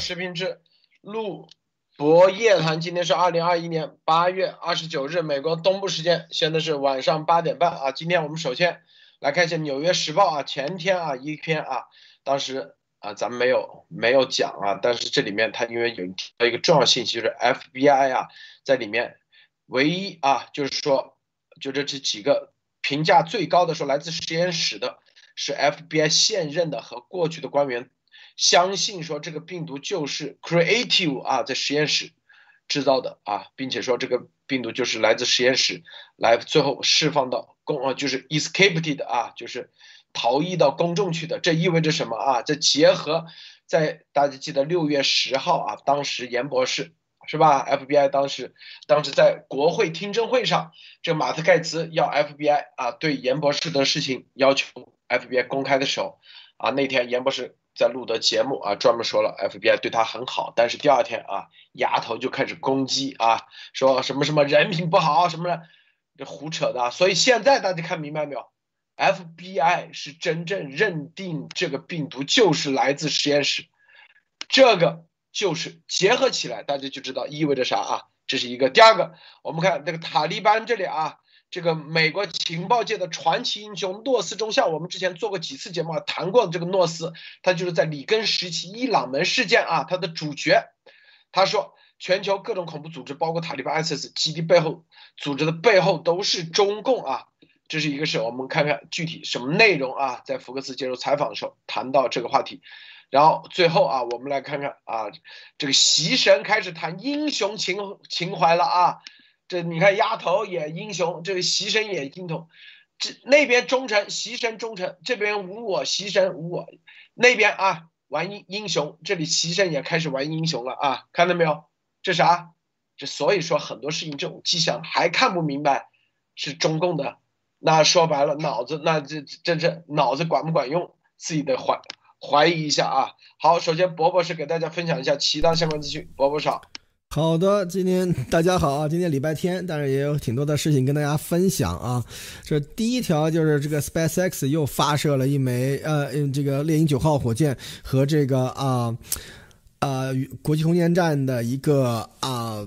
视频之路博夜谈。今天是二零二一年八月二十九日，美国东部时间，现在是晚上八点半啊。今天我们首先来看一下《纽约时报》啊，前天啊一篇啊，当时啊咱们没有没有讲啊，但是这里面它因为有提到一个重要信息，就是 FBI 啊在里面唯一啊就是说就这这几个评价最高的说来自实验室的。是 FBI 现任的和过去的官员相信说这个病毒就是 creative 啊，在实验室制造的啊，并且说这个病毒就是来自实验室来最后释放到公啊，就是 escaped 的啊，就是逃逸到公众去的。这意味着什么啊？这结合在大家记得六月十号啊，当时严博士是吧？FBI 当时当时在国会听证会上，这马特盖茨要 FBI 啊对严博士的事情要求。FBI 公开的时候，啊，那天严博士在录的节目啊，专门说了 FBI 对他很好，但是第二天啊，丫头就开始攻击啊，说什么什么人品不好什么的，这胡扯的。所以现在大家看明白没有？FBI 是真正认定这个病毒就是来自实验室，这个就是结合起来，大家就知道意味着啥啊？这是一个。第二个，我们看这个塔利班这里啊。这个美国情报界的传奇英雄诺斯中校，我们之前做过几次节目啊，谈过这个诺斯，他就是在里根时期伊朗门事件啊，他的主角。他说，全球各种恐怖组织，包括塔利班 ISIS 基地背后组织的背后都是中共啊。这是一个事，我们看看具体什么内容啊，在福克斯接受采访的时候谈到这个话题。然后最后啊，我们来看看啊，这个习神开始谈英雄情情怀了啊。这你看，丫头演英雄，这个牺牲也英雄，这那边忠诚，牺牲忠诚，这边无我，牺牲无我，那边啊玩英英雄，这里牺牲也开始玩英雄了啊，看到没有？这啥？这所以说很多事情这种迹象还看不明白，是中共的，那说白了脑子那这这这脑子管不管用，自己得怀怀疑一下啊。好，首先伯伯是给大家分享一下其他相关资讯，伯伯少。好的，今天大家好啊！今天礼拜天，但是也有挺多的事情跟大家分享啊。这第一条就是这个 SpaceX 又发射了一枚呃，这个猎鹰九号火箭和这个啊啊国际空间站的一个啊。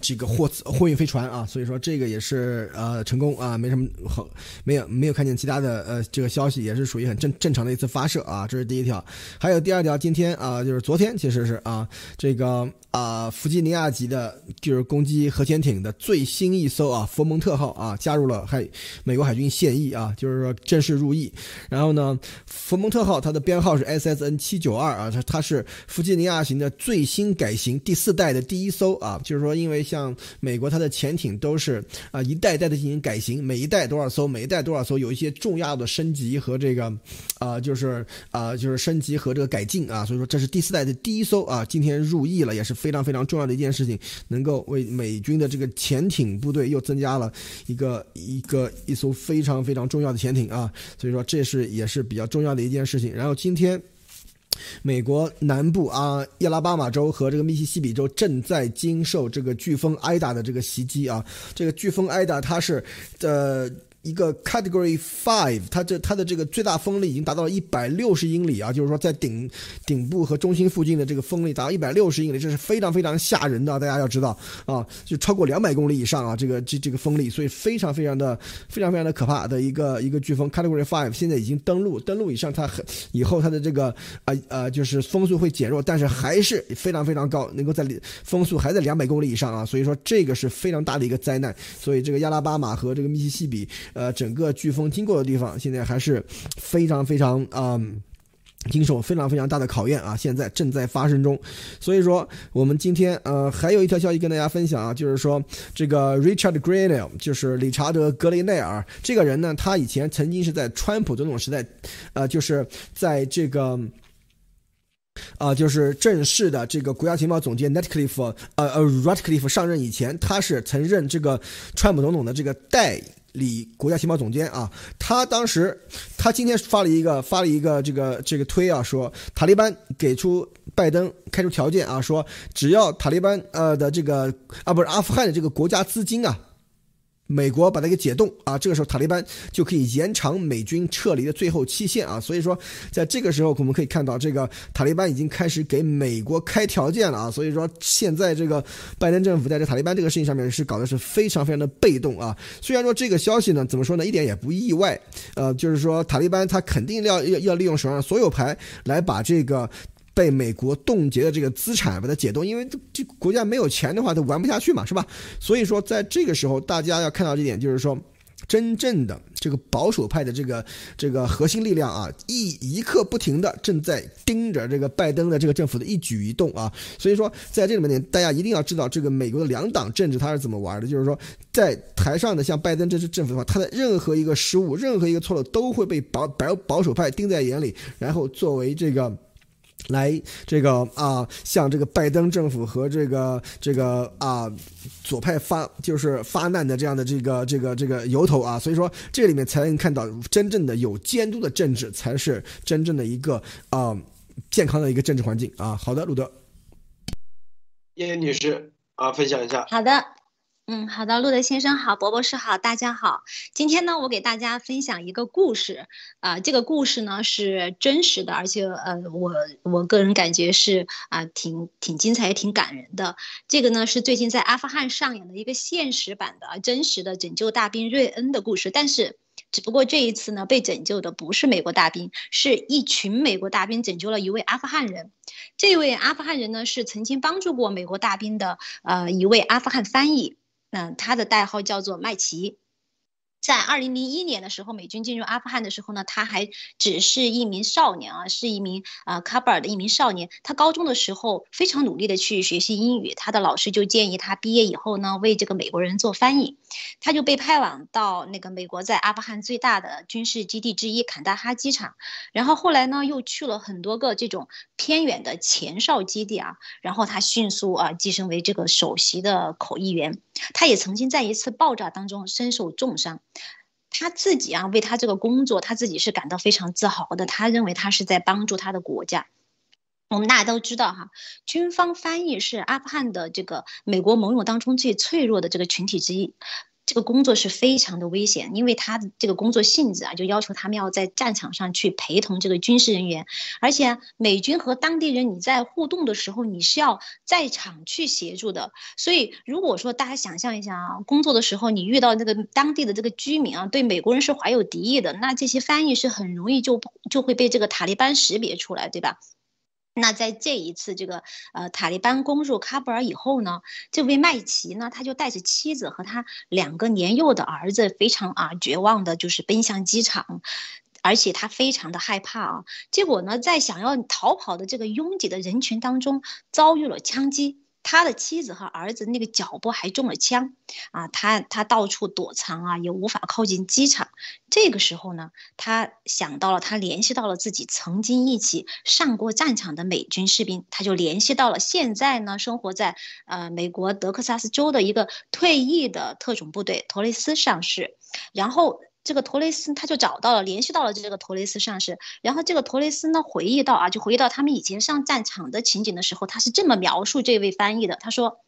这个货货运飞船啊，所以说这个也是呃成功啊，没什么好，没有没有看见其他的呃这个消息，也是属于很正正常的一次发射啊，这是第一条。还有第二条，今天啊就是昨天其实是啊这个啊弗吉尼亚级的就是攻击核潜艇的最新一艘啊佛蒙特号啊加入了海美国海军现役啊，就是说正式入役。然后呢，佛蒙特号它的编号是 SSN 七九二啊，它它是弗吉尼亚型的最新改型第四代的第一艘啊，就是说因为。像美国，它的潜艇都是啊一代代的进行改型，每一代多少艘，每一代多少艘，有一些重要的升级和这个啊，就是啊，就是升级和这个改进啊。所以说，这是第四代的第一艘啊，今天入役了，也是非常非常重要的一件事情，能够为美军的这个潜艇部队又增加了一个一个一艘非常非常重要的潜艇啊。所以说，这是也是比较重要的一件事情。然后今天。美国南部啊，亚拉巴马州和这个密西西比州正在经受这个飓风艾达的这个袭击啊。这个飓风艾达它是呃。一个 Category Five，它这它的这个最大风力已经达到了一百六十英里啊，就是说在顶顶部和中心附近的这个风力达到一百六十英里，这是非常非常吓人的，大家要知道啊，就超过两百公里以上啊，这个这这个风力，所以非常非常的非常非常的可怕的一个一个飓风 Category Five，现在已经登陆登陆以上，它很以后它的这个啊呃就是风速会减弱，但是还是非常非常高，能够在风速还在两百公里以上啊，所以说这个是非常大的一个灾难，所以这个亚拉巴马和这个密西西比。呃，整个飓风经过的地方，现在还是非常非常啊，经受非常非常大的考验啊，现在正在发生中。所以说，我们今天呃还有一条消息跟大家分享啊，就是说这个 Richard Grenell，就是理查德·格雷内尔这个人呢，他以前曾经是在川普总统时代，呃，就是在这个。啊，就是正式的这个国家情报总监 Netcliffe，呃呃，Ratcliffe 上任以前，他是曾任这个川普总统的这个代李国家情报总监啊。他当时，他今天发了一个发了一个这个这个推啊，说塔利班给出拜登开出条件啊，说只要塔利班呃的这个啊不是阿富汗的这个国家资金啊。美国把它给解冻啊，这个时候塔利班就可以延长美军撤离的最后期限啊。所以说，在这个时候我们可以看到，这个塔利班已经开始给美国开条件了啊。所以说，现在这个拜登政府在这塔利班这个事情上面是搞的是非常非常的被动啊。虽然说这个消息呢，怎么说呢，一点也不意外，呃，就是说塔利班他肯定要要要利用手上所有牌来把这个。被美国冻结的这个资产把它解冻，因为这国家没有钱的话，它玩不下去嘛，是吧？所以说，在这个时候，大家要看到这点，就是说，真正的这个保守派的这个这个核心力量啊，一一刻不停的正在盯着这个拜登的这个政府的一举一动啊。所以说，在这里面呢，大家一定要知道这个美国的两党政治它是怎么玩的，就是说，在台上的像拜登这支政府的话，他的任何一个失误，任何一个错漏，都会被保保保守派盯在眼里，然后作为这个。来，这个啊，向这个拜登政府和这个这个啊左派发就是发难的这样的这个这个这个由头啊，所以说这里面才能看到真正的有监督的政治，才是真正的一个啊健康的一个政治环境啊。好的，路德，叶叶女士啊，分享一下。好的。嗯，好的，路德先生好，博博士好，大家好。今天呢，我给大家分享一个故事，啊，这个故事呢是真实的，而且呃，我我个人感觉是啊，挺挺精彩，也挺感人的。这个呢是最近在阿富汗上演的一个现实版的真实的拯救大兵瑞恩的故事，但是只不过这一次呢，被拯救的不是美国大兵，是一群美国大兵拯救了一位阿富汗人。这位阿富汗人呢是曾经帮助过美国大兵的呃一位阿富汗翻译。嗯，他的代号叫做麦奇。在二零零一年的时候，美军进入阿富汗的时候呢，他还只是一名少年啊，是一名啊喀布尔的一名少年。他高中的时候非常努力的去学习英语，他的老师就建议他毕业以后呢，为这个美国人做翻译。他就被派往到那个美国在阿富汗最大的军事基地之一坎大哈机场，然后后来呢，又去了很多个这种偏远的前哨基地啊，然后他迅速啊晋升为这个首席的口译员。他也曾经在一次爆炸当中身受重伤。他自己啊，为他这个工作，他自己是感到非常自豪的。他认为他是在帮助他的国家。我们大家都知道哈，军方翻译是阿富汗的这个美国盟友当中最脆弱的这个群体之一。这个工作是非常的危险，因为他的这个工作性质啊，就要求他们要在战场上去陪同这个军事人员，而且美军和当地人你在互动的时候，你是要在场去协助的。所以，如果说大家想象一下啊，工作的时候你遇到这个当地的这个居民啊，对美国人是怀有敌意的，那这些翻译是很容易就就会被这个塔利班识别出来，对吧？那在这一次这个呃塔利班攻入喀布尔以后呢，这位麦奇呢，他就带着妻子和他两个年幼的儿子，非常啊绝望的，就是奔向机场，而且他非常的害怕啊。结果呢，在想要逃跑的这个拥挤的人群当中，遭遇了枪击。他的妻子和儿子那个脚部还中了枪，啊，他他到处躲藏啊，也无法靠近机场。这个时候呢，他想到了，他联系到了自己曾经一起上过战场的美军士兵，他就联系到了现在呢生活在呃美国德克萨斯州的一个退役的特种部队托雷斯上士，然后。这个托雷斯他就找到了，联系到了这个托雷斯上士，然后这个托雷斯呢回忆到啊，就回忆到他们以前上战场的情景的时候，他是这么描述这位翻译的，他说。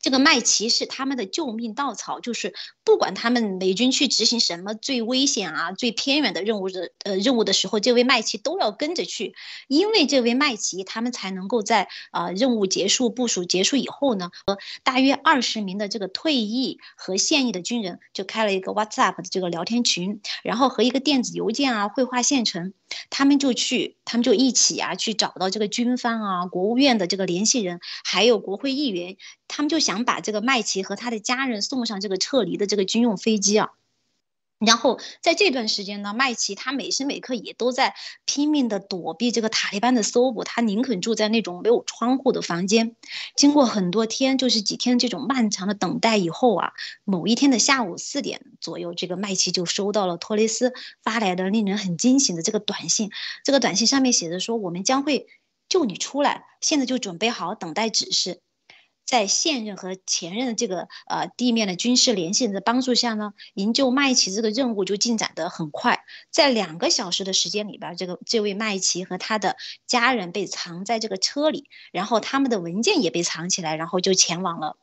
这个麦奇是他们的救命稻草，就是不管他们美军去执行什么最危险啊、最偏远的任务的呃任务的时候，这位麦奇都要跟着去，因为这位麦奇他们才能够在啊任务结束、部署结束以后呢，和大约二十名的这个退役和现役的军人就开了一个 WhatsApp 的这个聊天群，然后和一个电子邮件啊绘画现成，他们就去，他们就一起啊去找到这个军方啊、国务院的这个联系人，还有国会议员。他们就想把这个麦奇和他的家人送上这个撤离的这个军用飞机啊，然后在这段时间呢，麦奇他每时每刻也都在拼命的躲避这个塔利班的搜捕，他宁肯住在那种没有窗户的房间。经过很多天，就是几天这种漫长的等待以后啊，某一天的下午四点左右，这个麦奇就收到了托雷斯发来的令人很惊喜的这个短信。这个短信上面写着说：“我们将会救你出来，现在就准备好等待指示。”在现任和前任的这个呃地面的军事联系人的帮助下呢，营救麦奇这个任务就进展得很快。在两个小时的时间里边，这个这位麦奇和他的家人被藏在这个车里，然后他们的文件也被藏起来，然后就前往了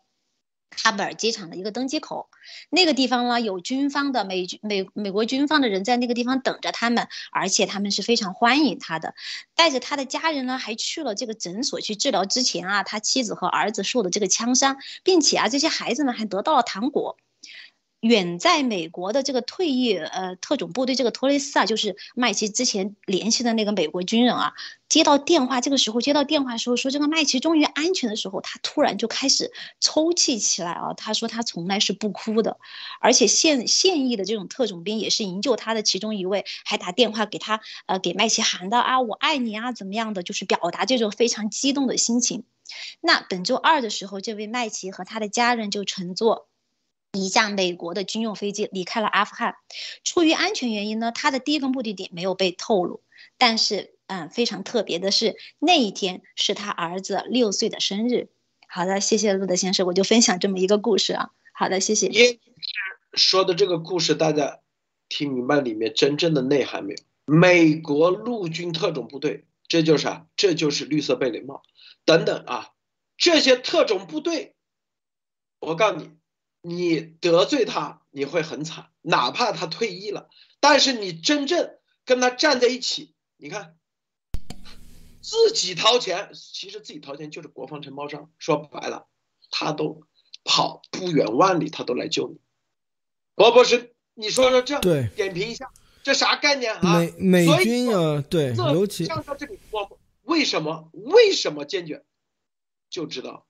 喀布尔机场的一个登机口，那个地方呢有军方的美美美国军方的人在那个地方等着他们，而且他们是非常欢迎他的。带着他的家人呢，还去了这个诊所去治疗。之前啊，他妻子和儿子受的这个枪伤，并且啊，这些孩子们还得到了糖果。远在美国的这个退役呃特种部队这个托雷斯啊，就是麦奇之前联系的那个美国军人啊，接到电话，这个时候接到电话时候说这个麦奇终于安全的时候，他突然就开始抽泣起来啊。他说他从来是不哭的，而且现现役的这种特种兵也是营救他的其中一位，还打电话给他呃给麦奇喊道啊我爱你啊怎么样的，就是表达这种非常激动的心情。那本周二的时候，这位麦奇和他的家人就乘坐。一架美国的军用飞机离开了阿富汗，出于安全原因呢，他的第一个目的地没有被透露。但是，嗯，非常特别的是，那一天是他儿子六岁的生日。好的，谢谢路德先生，我就分享这么一个故事啊。好的，谢谢。说的这个故事，大家听明白里面真正的内涵没有？美国陆军特种部队，这就是啊，这就是绿色贝雷帽等等啊，这些特种部队，我告诉你。你得罪他，你会很惨，哪怕他退役了，但是你真正跟他站在一起，你看，自己掏钱，其实自己掏钱就是国防承包商，说白了，他都跑不远万里，他都来救你。罗博士，你说说这，对，点评一下，这啥概念啊？美美军啊，对，尤其像到这里，我为什么为什么坚决，就知道。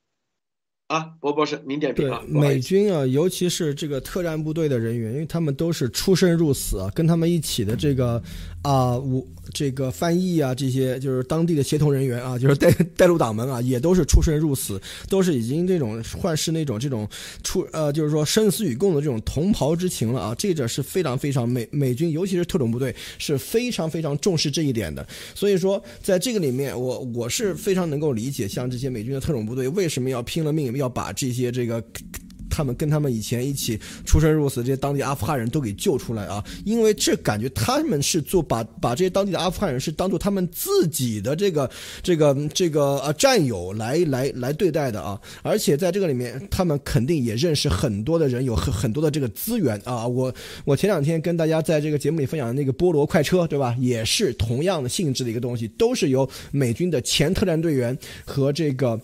啊，博博士，您点评啊。美军啊，尤其是这个特战部队的人员，因为他们都是出生入死啊，跟他们一起的这个啊，我这个翻译啊，这些就是当地的协同人员啊，就是带带路党们啊，也都是出生入死，都是已经这种患是那种这种出呃，就是说生死与共的这种同袍之情了啊。这个是非常非常美美军，尤其是特种部队是非常非常重视这一点的。所以说，在这个里面，我我是非常能够理解，像这些美军的特种部队为什么要拼了命。要把这些这个，他们跟他们以前一起出生入死这些当地阿富汗人都给救出来啊！因为这感觉他们是做把把这些当地的阿富汗人是当做他们自己的这个这个这个呃战友来来来对待的啊！而且在这个里面，他们肯定也认识很多的人，有很很多的这个资源啊！我我前两天跟大家在这个节目里分享的那个菠萝快车，对吧？也是同样的性质的一个东西，都是由美军的前特战队员和这个。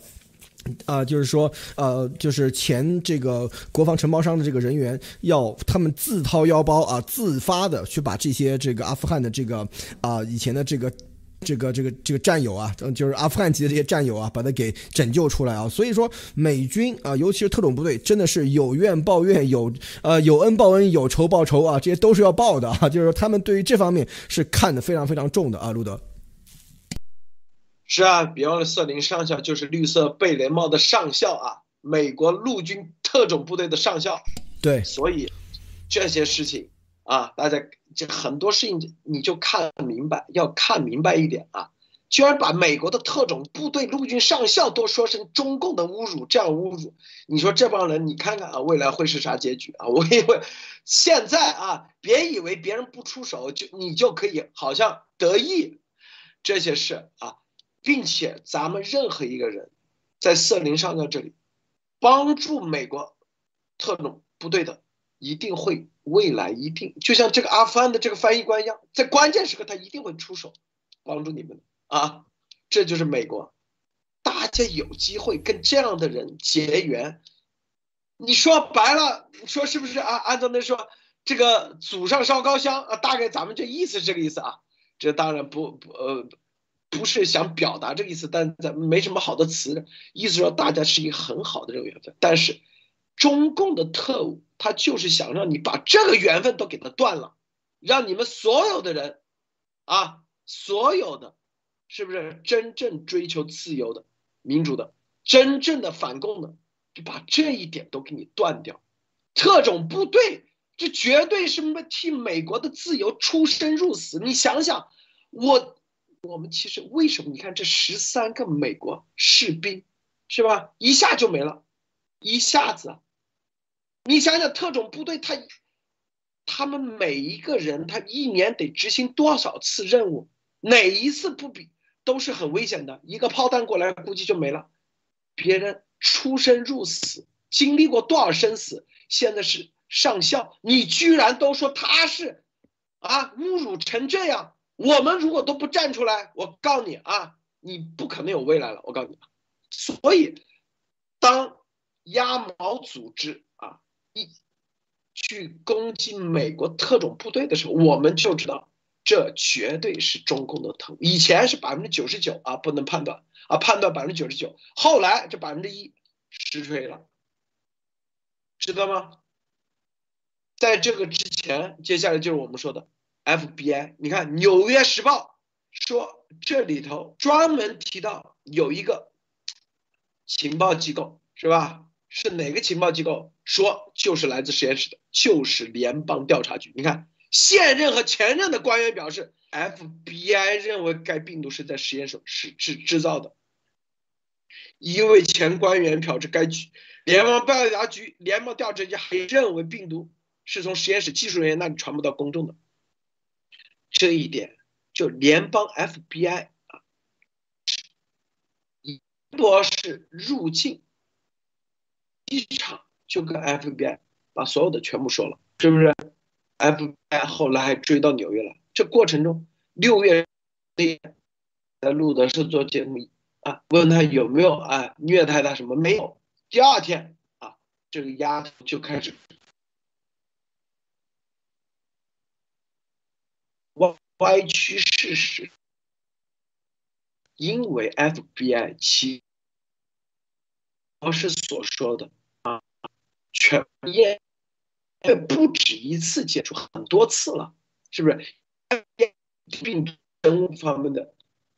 啊，就是说，呃，就是前这个国防承包商的这个人员，要他们自掏腰包啊，自发的去把这些这个阿富汗的这个啊以前的这个这个这个这个战友啊，就是阿富汗籍的这些战友啊，把他给拯救出来啊。所以说，美军啊，尤其是特种部队，真的是有怨报怨，有呃有恩报恩，有仇报仇啊，这些都是要报的啊。就是说，他们对于这方面是看得非常非常重的啊，路德。是啊，比方说瑟林上校就是绿色贝雷帽的上校啊，美国陆军特种部队的上校。对，所以这些事情啊，大家这很多事情你就看明白，要看明白一点啊。居然把美国的特种部队陆军上校都说成中共的侮辱，这样侮辱，你说这帮人，你看看啊，未来会是啥结局啊？我以为现在啊，别以为别人不出手就你就可以好像得意，这些事啊。并且咱们任何一个人，在瑟林上校这里帮助美国特种部队的，一定会未来一定就像这个阿富汗的这个翻译官一样，在关键时刻他一定会出手帮助你们啊！这就是美国，大家有机会跟这样的人结缘。你说白了，你说是不是啊？按照那说，这个祖上烧高香啊，大概咱们这意思是这个意思啊。这当然不不呃。不是想表达这个意思，但咱没什么好的词，意思说大家是一个很好的这个缘分。但是，中共的特务他就是想让你把这个缘分都给他断了，让你们所有的人，啊，所有的，是不是真正追求自由的、民主的、真正的反共的，就把这一点都给你断掉。特种部队这绝对是替美国的自由出生入死。你想想，我。我们其实为什么？你看这十三个美国士兵，是吧？一下就没了，一下子。你想想，特种部队他，他们每一个人，他一年得执行多少次任务？哪一次不比都是很危险的？一个炮弹过来，估计就没了。别人出生入死，经历过多少生死，现在是上校，你居然都说他是啊，侮辱成这样，我们如果都不站出来，我告你啊，你不可能有未来了，我告诉你，所以当鸭毛组织啊一去攻击美国特种部队的时候，我们就知道。这绝对是中共的头，以前是百分之九十九啊，不能判断啊，判断百分之九十九，后来这百分之一实锤了，知道吗？在这个之前，接下来就是我们说的 FBI，你看《纽约时报》说这里头专门提到有一个情报机构，是吧？是哪个情报机构？说就是来自实验室的，就是联邦调查局。你看。现任和前任的官员表示，FBI 认为该病毒是在实验室是制制造的。一位前官员表示，该局联邦调查局、联邦调查局还认为病毒是从实验室技术人员那里传播到公众的。这一点，就联邦 FBI 啊，博士入境机场就跟 FBI 把所有的全部说了，是不是？FBI 后来还追到纽约了。这过程中，六月在录的是做节目啊，问他有没有啊虐待他什么？没有。第二天啊，这个丫头就开始歪曲事实，因为 FBI 其我是所说的啊，全验。不止一次接触，很多次了，是不是？病毒生物方面的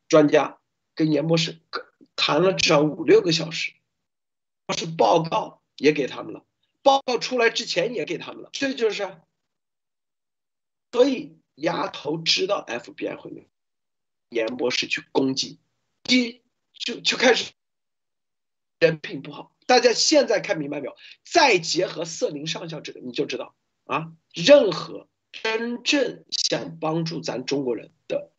专家跟严博士谈了至少五六个小时，是报告也给他们了，报告出来之前也给他们了，这就是。所以丫头知道 FBI 会严博士去攻击，一就就开始人品不好。大家现在看明白没有？再结合瑟林上校这个，你就知道啊，任何真正想帮助咱中国人的、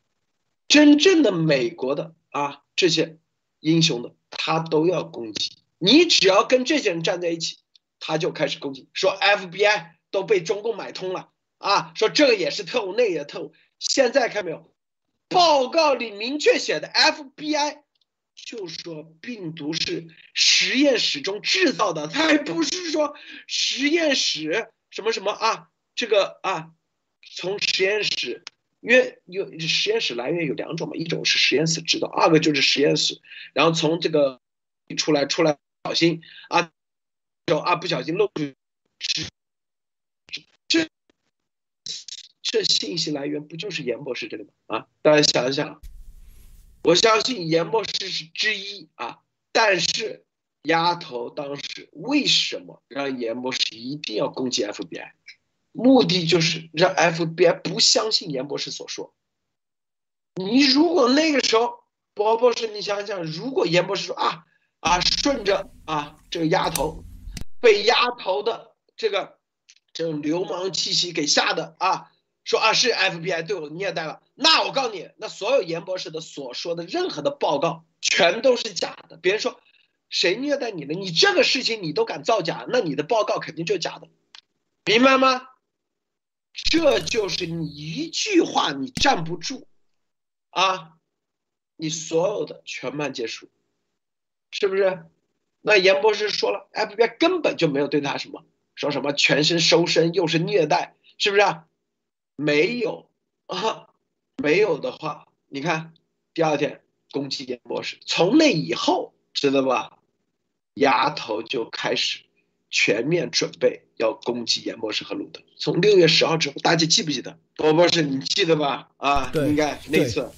真正的美国的啊这些英雄的，他都要攻击。你只要跟这些人站在一起，他就开始攻击，说 FBI 都被中共买通了啊，说这个也是特务，那也特务。现在看没有？报告里明确写的 FBI。就说病毒是实验室中制造的，他还不是说实验室什么什么啊？这个啊，从实验室，因为有实验室来源有两种嘛，一种是实验室制造，二个就是实验室，然后从这个出来出来，小心啊，就啊不小心漏出，这信息来源不就是严博士这里吗？啊，大家想一想。我相信严博士是之一啊，但是丫头当时为什么让严博士一定要攻击 FBI？目的就是让 FBI 不相信严博士所说。你如果那个时候，博博士，你想想，如果严博士说啊啊，顺着啊这个丫头，被丫头的这个这种流氓气息给吓的啊。说啊是 FBI 对我虐待了，那我告诉你，那所有严博士的所说的任何的报告全都是假的。别人说谁虐待你了，你这个事情你都敢造假，那你的报告肯定就假的，明白吗？这就是你一句话你站不住，啊，你所有的全盘皆输，是不是？那严博士说了，FBI 根本就没有对他什么，说什么全身收身又是虐待，是不是？没有啊，没有的话，你看第二天攻击严博士，从那以后知道吧？丫头就开始全面准备要攻击严博士和鲁德。从六月十号之后，大家记不记得？博博士，你记得吧？啊，应该那次。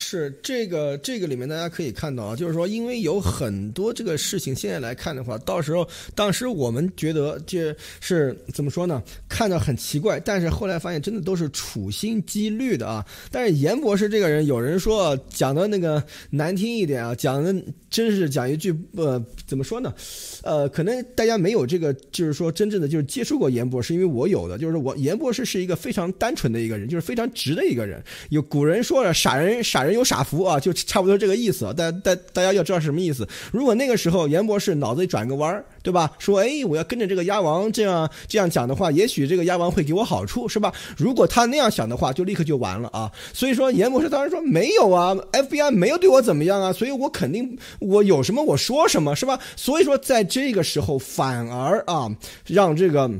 是这个这个里面大家可以看到啊，就是说，因为有很多这个事情，现在来看的话，到时候当时我们觉得这是怎么说呢？看着很奇怪，但是后来发现真的都是处心积虑的啊。但是严博士这个人，有人说讲的那个难听一点啊，讲的真是讲一句呃，怎么说呢？呃，可能大家没有这个，就是说真正的就是接触过严博士，因为我有的，就是我严博士是一个非常单纯的一个人，就是非常直的一个人。有古人说了，傻人傻人。有傻福啊，就差不多这个意思。大大大家要知道是什么意思。如果那个时候严博士脑子里转个弯儿，对吧？说哎，我要跟着这个鸭王这样这样讲的话，也许这个鸭王会给我好处，是吧？如果他那样想的话，就立刻就完了啊。所以说严博士当时说没有啊，FBI 没有对我怎么样啊，所以我肯定我有什么我说什么，是吧？所以说在这个时候反而啊，让这个。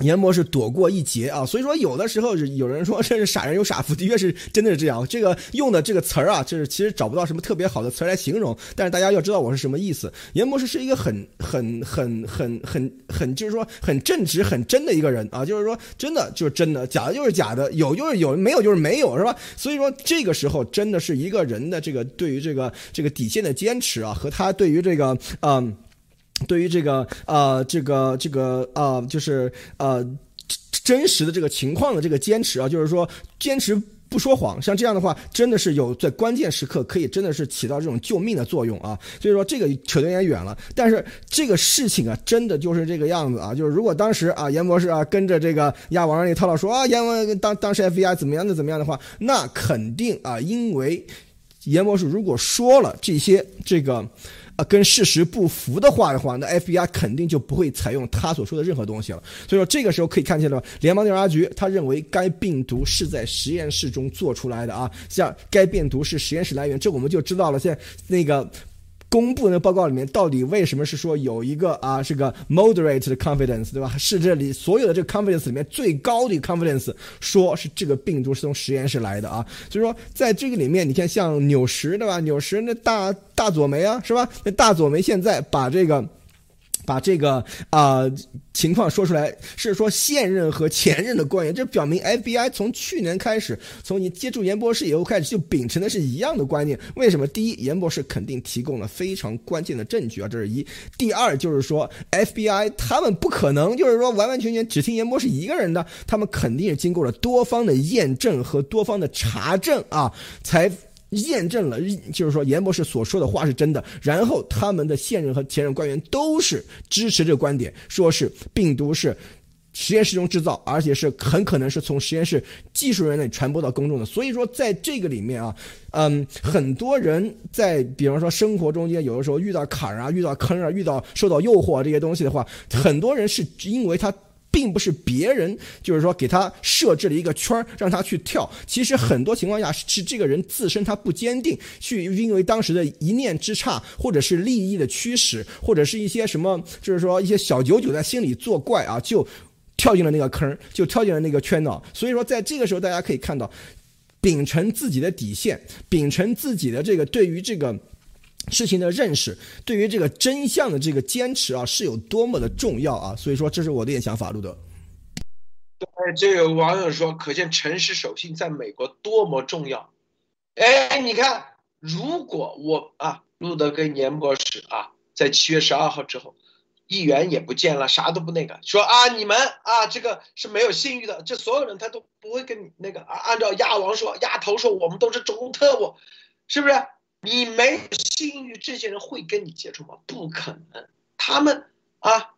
严博士躲过一劫啊，所以说有的时候是有人说 这是傻人有傻福，的确是真的是这样。这个用的这个词儿啊，就是其实找不到什么特别好的词来形容，但是大家要知道我是什么意思。严博士是一个很很很很很很就是说很正直很真的一个人啊，就是说真的就是真的，假的就是假的，有就是有，没有就是没有，是吧？所以说这个时候真的是一个人的这个对于这个这个底线的坚持啊，和他对于这个嗯。对于这个呃，这个这个呃，就是呃，真实的这个情况的这个坚持啊，就是说坚持不说谎，像这样的话，真的是有在关键时刻可以真的是起到这种救命的作用啊。所以说这个扯得有点远了，但是这个事情啊，真的就是这个样子啊。就是如果当时啊，严博士啊跟着这个亚王那套套说啊，严王当当时 FBI 怎么样的怎么样的话，那肯定啊，因为严博士如果说了这些这个。啊，跟事实不符的话的话，那 FBI 肯定就不会采用他所说的任何东西了。所以说，这个时候可以看见了，联邦调查局他认为该病毒是在实验室中做出来的啊，像该病毒是实验室来源，这我们就知道了。现在那个。公布的报告里面到底为什么是说有一个啊是个 moderate 的 confidence 对吧？是这里所有的这个 confidence 里面最高的 confidence，说是这个病毒是从实验室来的啊。所以说在这个里面，你看像纽什对吧？纽什那大大左梅啊是吧？那大左梅现在把这个。把这个啊情况说出来，是说现任和前任的官员，这表明 FBI 从去年开始，从你接触严博士以后开始，就秉承的是一样的观念。为什么？第一，严博士肯定提供了非常关键的证据啊，这是一；第二，就是说 FBI 他们不可能就是说完完全全只听严博士一个人的，他们肯定是经过了多方的验证和多方的查证啊，才。验证了，就是说严博士所说的话是真的。然后他们的现任和前任官员都是支持这个观点，说是病毒是实验室中制造，而且是很可能是从实验室技术人员传播到公众的。所以说，在这个里面啊，嗯，很多人在比方说生活中间，有的时候遇到坎儿啊，遇到坑啊，遇到受到诱惑这些东西的话，很多人是因为他。并不是别人，就是说给他设置了一个圈儿，让他去跳。其实很多情况下是这个人自身他不坚定，去因为当时的一念之差，或者是利益的驱使，或者是一些什么，就是说一些小九九在心里作怪啊，就跳进了那个坑，就跳进了那个圈呢。所以说，在这个时候，大家可以看到，秉承自己的底线，秉承自己的这个对于这个。事情的认识，对于这个真相的这个坚持啊，是有多么的重要啊！所以说，这是我的一点想法，路德。对，这有网友说，可见诚实守信在美国多么重要。哎，你看，如果我啊，路德跟严博士啊，在七月十二号之后，议员也不见了，啥都不那个，说啊，你们啊，这个是没有信誉的，这所有人他都不会跟你那个啊，按照鸭王说，鸭头说，我们都是中共特务，是不是？你没有信誉，这些人会跟你接触吗？不可能。他们啊，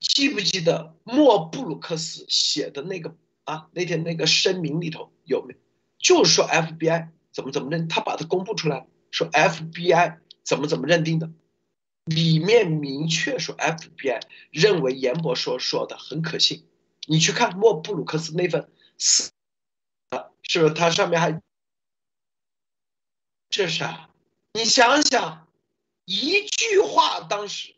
记不记得莫布鲁克斯写的那个啊？那天那个声明里头有没？就说 FBI 怎么怎么认，他把它公布出来，说 FBI 怎么怎么认定的，里面明确说 FBI 认为严博说说的很可信。你去看莫布鲁克斯那份是啊，是不是？它上面还这是啊。你想想，一句话当时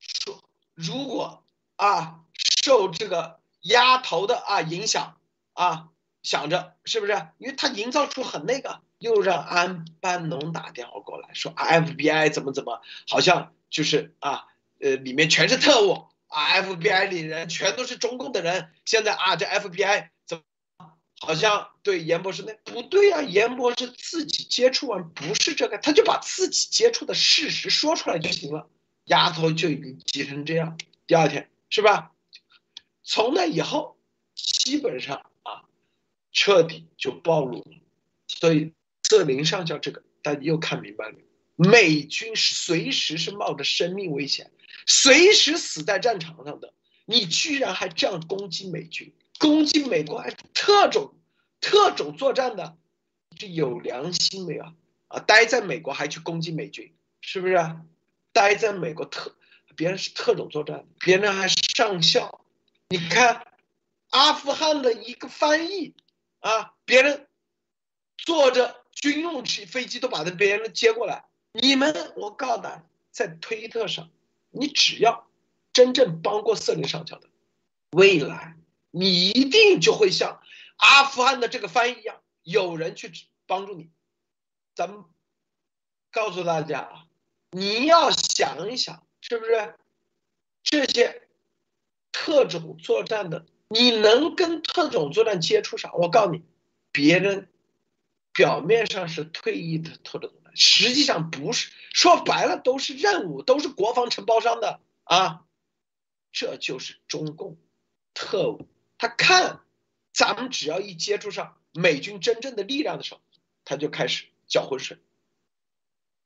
说，如果啊受这个压头的啊影响啊，想着是不是？因为他营造出很那个，又让安班农打电话过来说，FBI 怎么怎么，好像就是啊呃里面全是特务啊，FBI 里人全都是中共的人，现在啊这 FBI。好像对严博士那不对呀，严博士自己接触完不是这个，他就把自己接触的事实说出来就行了。丫头就已经急成这样，第二天是吧？从那以后，基本上啊，彻底就暴露了。所以瑟林上校这个，大家又看明白了，美军随时是冒着生命危险，随时死在战场上的，你居然还这样攻击美军？攻击美国还特种特种作战的，是有良心没有啊？待在美国还去攻击美军，是不是？待在美国特，别人是特种作战，别人还上校。你看，阿富汗的一个翻译啊，别人坐着军用机飞机都把他别人接过来。你们，我告诉大家，在推特上，你只要真正帮过色令上校的，未来你一定就会像阿富汗的这个翻译一样，有人去帮助你。咱们告诉大家啊。你要想一想，是不是这些特种作战的，你能跟特种作战接触上？我告诉你，别人表面上是退役的特种作战，实际上不是，说白了都是任务，都是国防承包商的啊。这就是中共特务，他看咱们只要一接触上美军真正的力量的时候，他就开始搅浑水，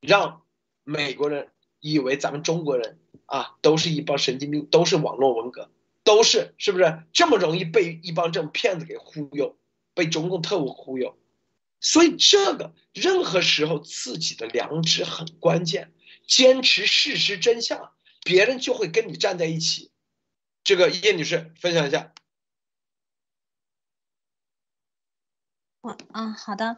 让。美国人以为咱们中国人啊，都是一帮神经病，都是网络文革，都是是不是这么容易被一帮这种骗子给忽悠，被中共特务忽悠？所以这个任何时候自己的良知很关键，坚持事实真相，别人就会跟你站在一起。这个叶女士分享一下。嗯，好的，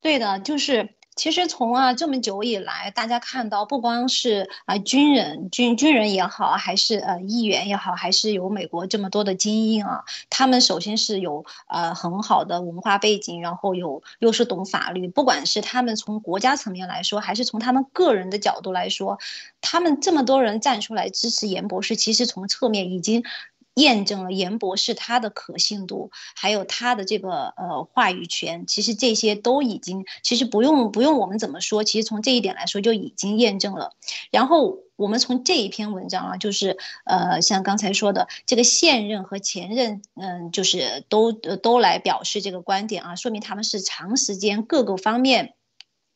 对的，就是。其实从啊这么久以来，大家看到不光是啊军人、军军人也好，还是呃议员也好，还是有美国这么多的精英啊，他们首先是有呃很好的文化背景，然后有又是懂法律，不管是他们从国家层面来说，还是从他们个人的角度来说，他们这么多人站出来支持严博士，其实从侧面已经。验证了严博士他的可信度，还有他的这个呃话语权，其实这些都已经，其实不用不用我们怎么说，其实从这一点来说就已经验证了。然后我们从这一篇文章啊，就是呃像刚才说的这个现任和前任，嗯，就是都都来表示这个观点啊，说明他们是长时间各个方面。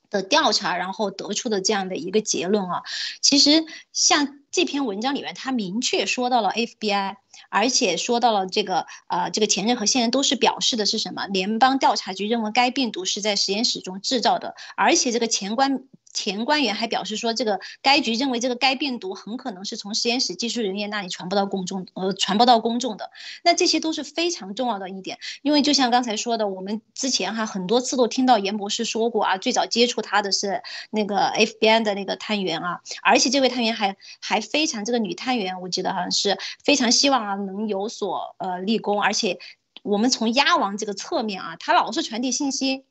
的调查，然后得出的这样的一个结论啊，其实像这篇文章里面，他明确说到了 FBI，而且说到了这个呃，这个前任和现任都是表示的是什么？联邦调查局认为该病毒是在实验室中制造的，而且这个前官。前官员还表示说，这个该局认为这个该病毒很可能是从实验室技术人员那里传播到公众，呃，传播到公众的。那这些都是非常重要的一点，因为就像刚才说的，我们之前哈很多次都听到严博士说过啊，最早接触他的是那个 FBI 的那个探员啊，而且这位探员还还非常这个女探员，我记得好像是非常希望啊能有所呃立功，而且我们从鸭王这个侧面啊，他老是传递信息。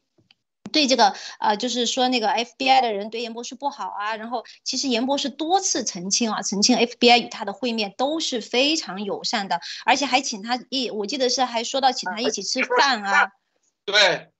对这个呃，就是说那个 FBI 的人对严博士不好啊，然后其实严博士多次澄清啊，澄清 FBI 与他的会面都是非常友善的，而且还请他一，我记得是还说到请他一起吃饭啊，对，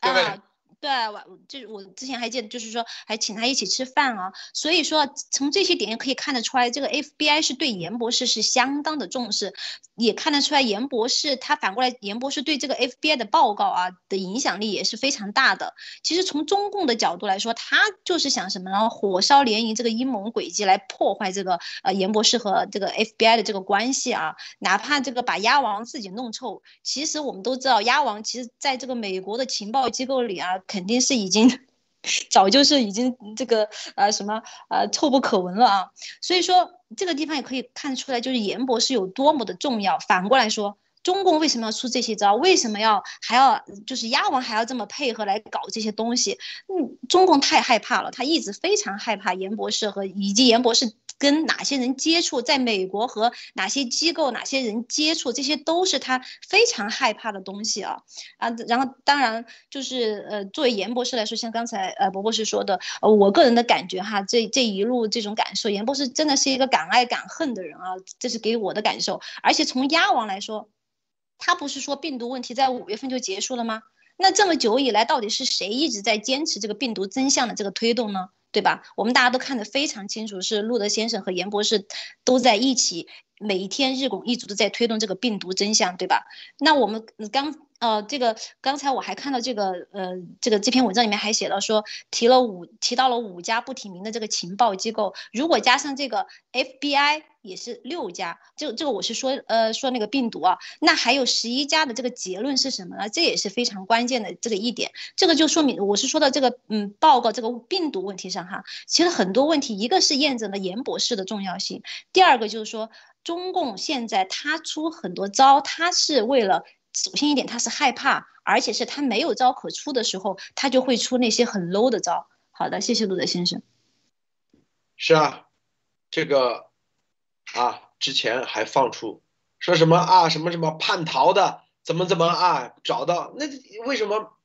啊。对，我就是我之前还记得，就是说还请他一起吃饭啊。所以说从这些点也可以看得出来，这个 FBI 是对严博士是相当的重视，也看得出来严博士他反过来，严博士对这个 FBI 的报告啊的影响力也是非常大的。其实从中共的角度来说，他就是想什么呢？火烧连营这个阴谋诡计来破坏这个呃严博士和这个 FBI 的这个关系啊。哪怕这个把鸭王自己弄臭，其实我们都知道，鸭王其实在这个美国的情报机构里啊。肯定是已经早就是已经这个呃什么呃臭不可闻了啊，所以说这个地方也可以看出来，就是严博士有多么的重要。反过来说，中共为什么要出这些招？为什么要还要就是鸭王还要这么配合来搞这些东西？嗯，中共太害怕了，他一直非常害怕严博士和以及严博士。跟哪些人接触，在美国和哪些机构、哪些人接触，这些都是他非常害怕的东西啊啊！然后当然就是呃，作为严博士来说，像刚才呃博博士说的，呃，我个人的感觉哈，这这一路这种感受，严博士真的是一个敢爱敢恨的人啊，这是给我的感受。而且从鸭王来说，他不是说病毒问题在五月份就结束了吗？那这么久以来，到底是谁一直在坚持这个病毒真相的这个推动呢？对吧？我们大家都看得非常清楚，是路德先生和严博士都在一起，每一天日拱一卒的在推动这个病毒真相，对吧？那我们刚呃，这个刚才我还看到这个呃，这个这篇文章里面还写了说，提了五提到了五家不提名的这个情报机构，如果加上这个 FBI 也是六家，这这个我是说呃说那个病毒啊，那还有十一家的这个结论是什么呢？这也是非常关键的这个一点，这个就说明我是说到这个嗯报告这个病毒问题上哈，其实很多问题，一个是验证了严博士的重要性，第二个就是说中共现在他出很多招，他是为了。首先一点，他是害怕，而且是他没有招可出的时候，他就会出那些很 low 的招。好的，谢谢路德先生。是啊，这个啊，之前还放出说什么啊，什么什么叛逃的，怎么怎么啊，找到那为什么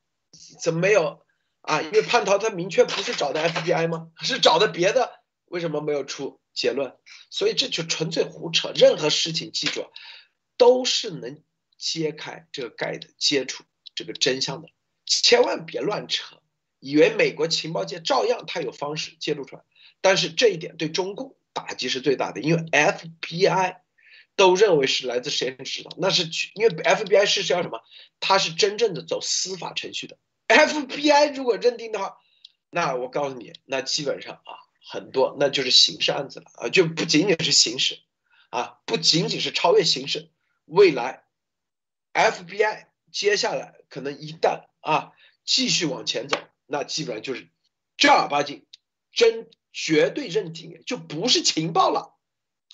怎么没有啊？因为叛逃他明确不是找的 FBI 吗？是找的别的，为什么没有出结论？所以这就纯粹胡扯。任何事情记住，都是能。揭开这个盖的，揭出这个真相的，千万别乱扯，以为美国情报界照样他有方式揭露出来，但是这一点对中共打击是最大的，因为 FBI 都认为是来自实验室的，那是因为 FBI 是要什么？它是真正的走司法程序的，FBI 如果认定的话，那我告诉你，那基本上啊，很多那就是刑事案子了啊，就不仅仅是刑事，啊，不仅仅是超越刑事，未来。FBI 接下来可能一旦啊继续往前走，那基本上就是正儿八经真绝对认定就不是情报了，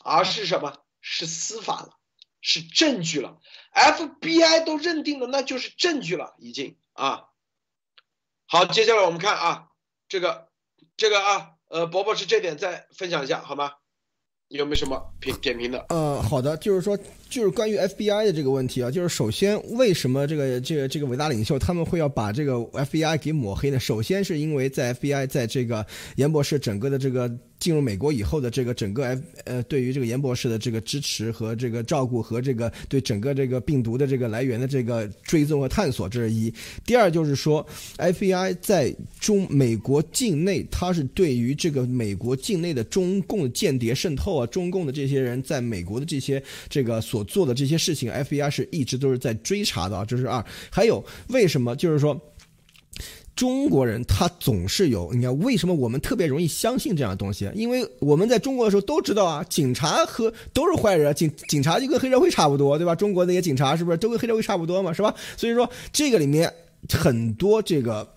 而是什么？是司法了，是证据了。FBI 都认定了，那就是证据了，已经啊。好，接下来我们看啊，这个这个啊，呃，伯伯是这点再分享一下好吗？有没有什么评点评的？呃，好的，就是说。就是关于 FBI 的这个问题啊，就是首先为什么这个这个这个伟大领袖他们会要把这个 FBI 给抹黑呢？首先是因为在 FBI 在这个严博士整个的这个进入美国以后的这个整个 F 呃对于这个严博士的这个支持和这个照顾和这个对整个这个病毒的这个来源的这个追踪和探索，这是一。第二就是说 FBI 在中美国境内，它是对于这个美国境内的中共间谍渗透啊，中共的这些人在美国的这些这个所。做的这些事情，FBI 是一直都是在追查的啊，这是二。还有为什么就是说，中国人他总是有，你看为什么我们特别容易相信这样的东西？因为我们在中国的时候都知道啊，警察和都是坏人，警警察就跟黑社会差不多，对吧？中国那些警察是不是都跟黑社会差不多嘛，是吧？所以说这个里面很多这个，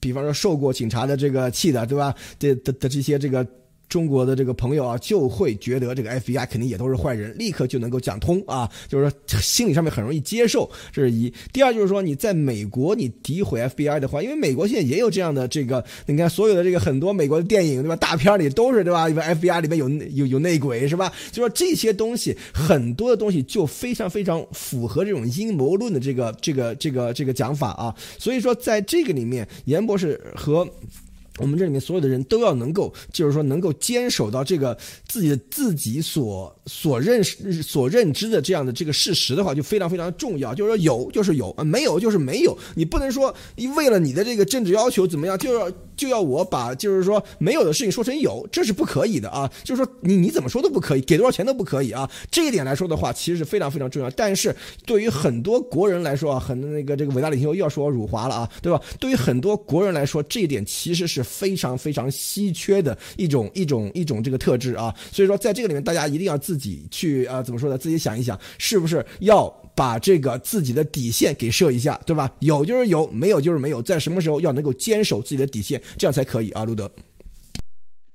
比方说受过警察的这个气的，对吧？的的的这些这个。中国的这个朋友啊，就会觉得这个 FBI 肯定也都是坏人，立刻就能够讲通啊，就是说心理上面很容易接受，这是一。第二就是说，你在美国你诋毁 FBI 的话，因为美国现在也有这样的这个，你看所有的这个很多美国的电影对吧，大片里都是对吧，FBI 里面有有有内鬼是吧？就说这些东西很多的东西就非常非常符合这种阴谋论的这个这个这个这个讲法啊，所以说在这个里面，严博士和。我们这里面所有的人都要能够，就是说能够坚守到这个自己的自己所所认识、所认知的这样的这个事实的话，就非常非常重要。就是说有就是有，啊没有就是没有。你不能说为了你的这个政治要求怎么样，就要就要我把就是说没有的事情说成有，这是不可以的啊。就是说你你怎么说都不可以，给多少钱都不可以啊。这一点来说的话，其实是非常非常重要。但是对于很多国人来说啊，很多那个这个伟大领袖又要说辱华了啊，对吧？对于很多国人来说，这一点其实是。非常非常稀缺的一种一种一种这个特质啊，所以说在这个里面，大家一定要自己去啊，怎么说呢？自己想一想，是不是要把这个自己的底线给设一下，对吧？有就是有，没有就是没有，在什么时候要能够坚守自己的底线，这样才可以啊，路德。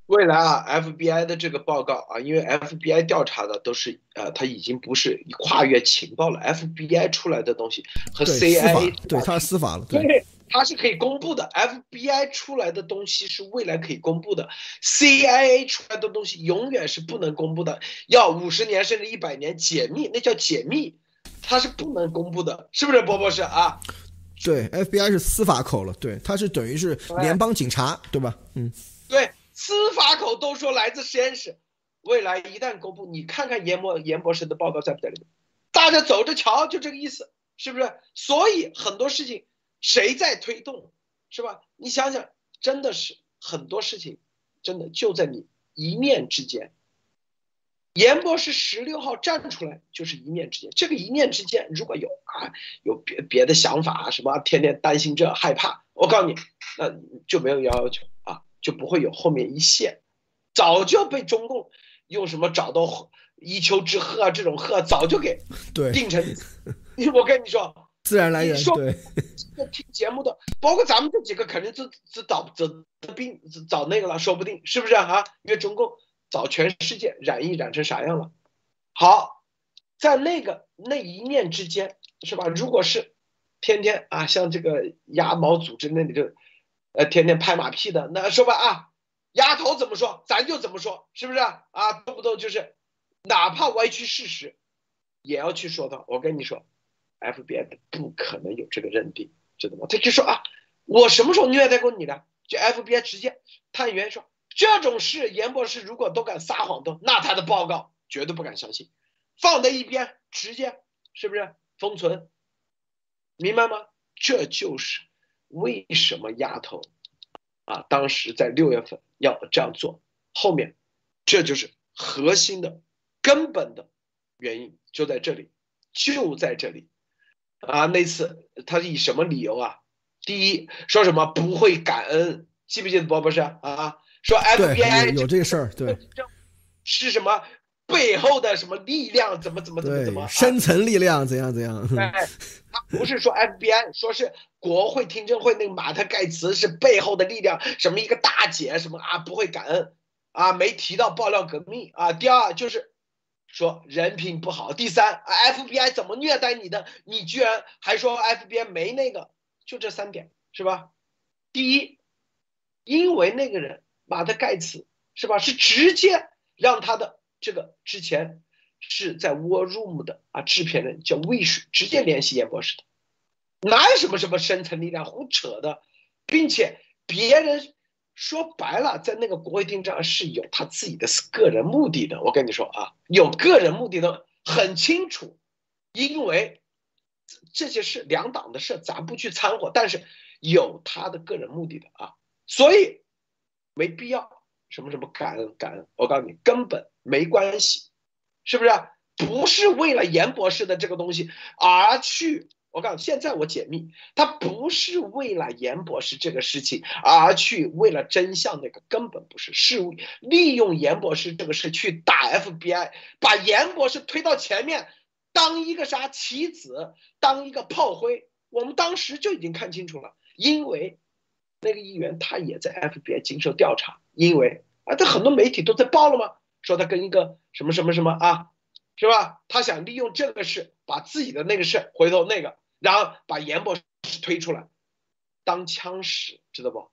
未来啊，FBI 的这个报告啊，因为 FBI 调查的都是呃，它已经不是跨越情报了，FBI 出来的东西和 CIA 对它是司法了，对。它是可以公布的，FBI 出来的东西是未来可以公布的，CIA 出来的东西永远是不能公布的，要五十年甚至一百年解密，那叫解密，它是不能公布的，是不是，波博士啊？对，FBI 是司法口了，对，它是等于是联邦警察，对吧？嗯，对，司法口都说来自实验室，未来一旦公布，你看看严博严博士的报告在不在里面？大家走着瞧，就这个意思，是不是？所以很多事情。谁在推动，是吧？你想想，真的是很多事情，真的就在你一念之间，严博士十六号站出来就是一念之间，这个一念之间如果有啊有别别的想法啊什么，天天担心这害怕，我告诉你，那就没有要求啊，就不会有后面一线，早就被中共用什么找到一丘之貉啊这种貉早就给 定成，我跟你说。自然来源你说对，听节目的，包括咱们这几个，肯定只只找找病找那个了，说不定是不是啊？因为中共找全世界染疫染成啥样了？好，在那个那一念之间，是吧？如果是天天啊，像这个鸭毛组织那里就，呃，天天拍马屁的，那说吧啊，丫头怎么说，咱就怎么说，是不是啊？动不动就是，哪怕歪曲事实，也要去说他。我跟你说。FBI 不可能有这个认定，知道吗？他就说啊，我什么时候虐待过你的？就 FBI 直接探员说这种事，严博士如果都敢撒谎的，那他的报告绝对不敢相信，放在一边，直接是不是封存？明白吗？这就是为什么丫头啊，当时在六月份要这样做，后面这就是核心的根本的原因，就在这里，就在这里。啊，那次他以什么理由啊？第一，说什么不会感恩，记不记得博博士啊？说 FBI 有有这个事儿，对，是什么背后的什么力量？怎么怎么怎么怎么？深层力量怎样怎样？哎，他不是说 FBI，说是国会听证会那个马特盖茨是背后的力量，什么一个大姐什么啊？不会感恩啊？没提到爆料革命啊？第二就是。说人品不好，第三，FBI 怎么虐待你的？你居然还说 FBI 没那个，就这三点是吧？第一，因为那个人马特盖茨是吧，是直接让他的这个之前是在 War Room 的啊制片人叫 Wish 直接联系严博士的，哪有什么什么深层力量胡扯的，并且别人。说白了，在那个国会听证是有他自己的个人目的的。我跟你说啊，有个人目的的很清楚，因为这些事两党的事咱不去掺和，但是有他的个人目的的啊，所以没必要什么什么感恩感恩。我告诉你，根本没关系，是不是？不是为了严博士的这个东西而去。我告诉你，现在我解密，他不是为了严博士这个事情而去为了真相，那个根本不是，是利用严博士这个事去打 FBI，把严博士推到前面，当一个啥棋子，当一个炮灰。我们当时就已经看清楚了，因为那个议员他也在 FBI 经受调查，因为啊，这很多媒体都在报了吗？说他跟一个什么什么什么啊。是吧？他想利用这个事，把自己的那个事回头那个，然后把严博士推出来，当枪使，知道不？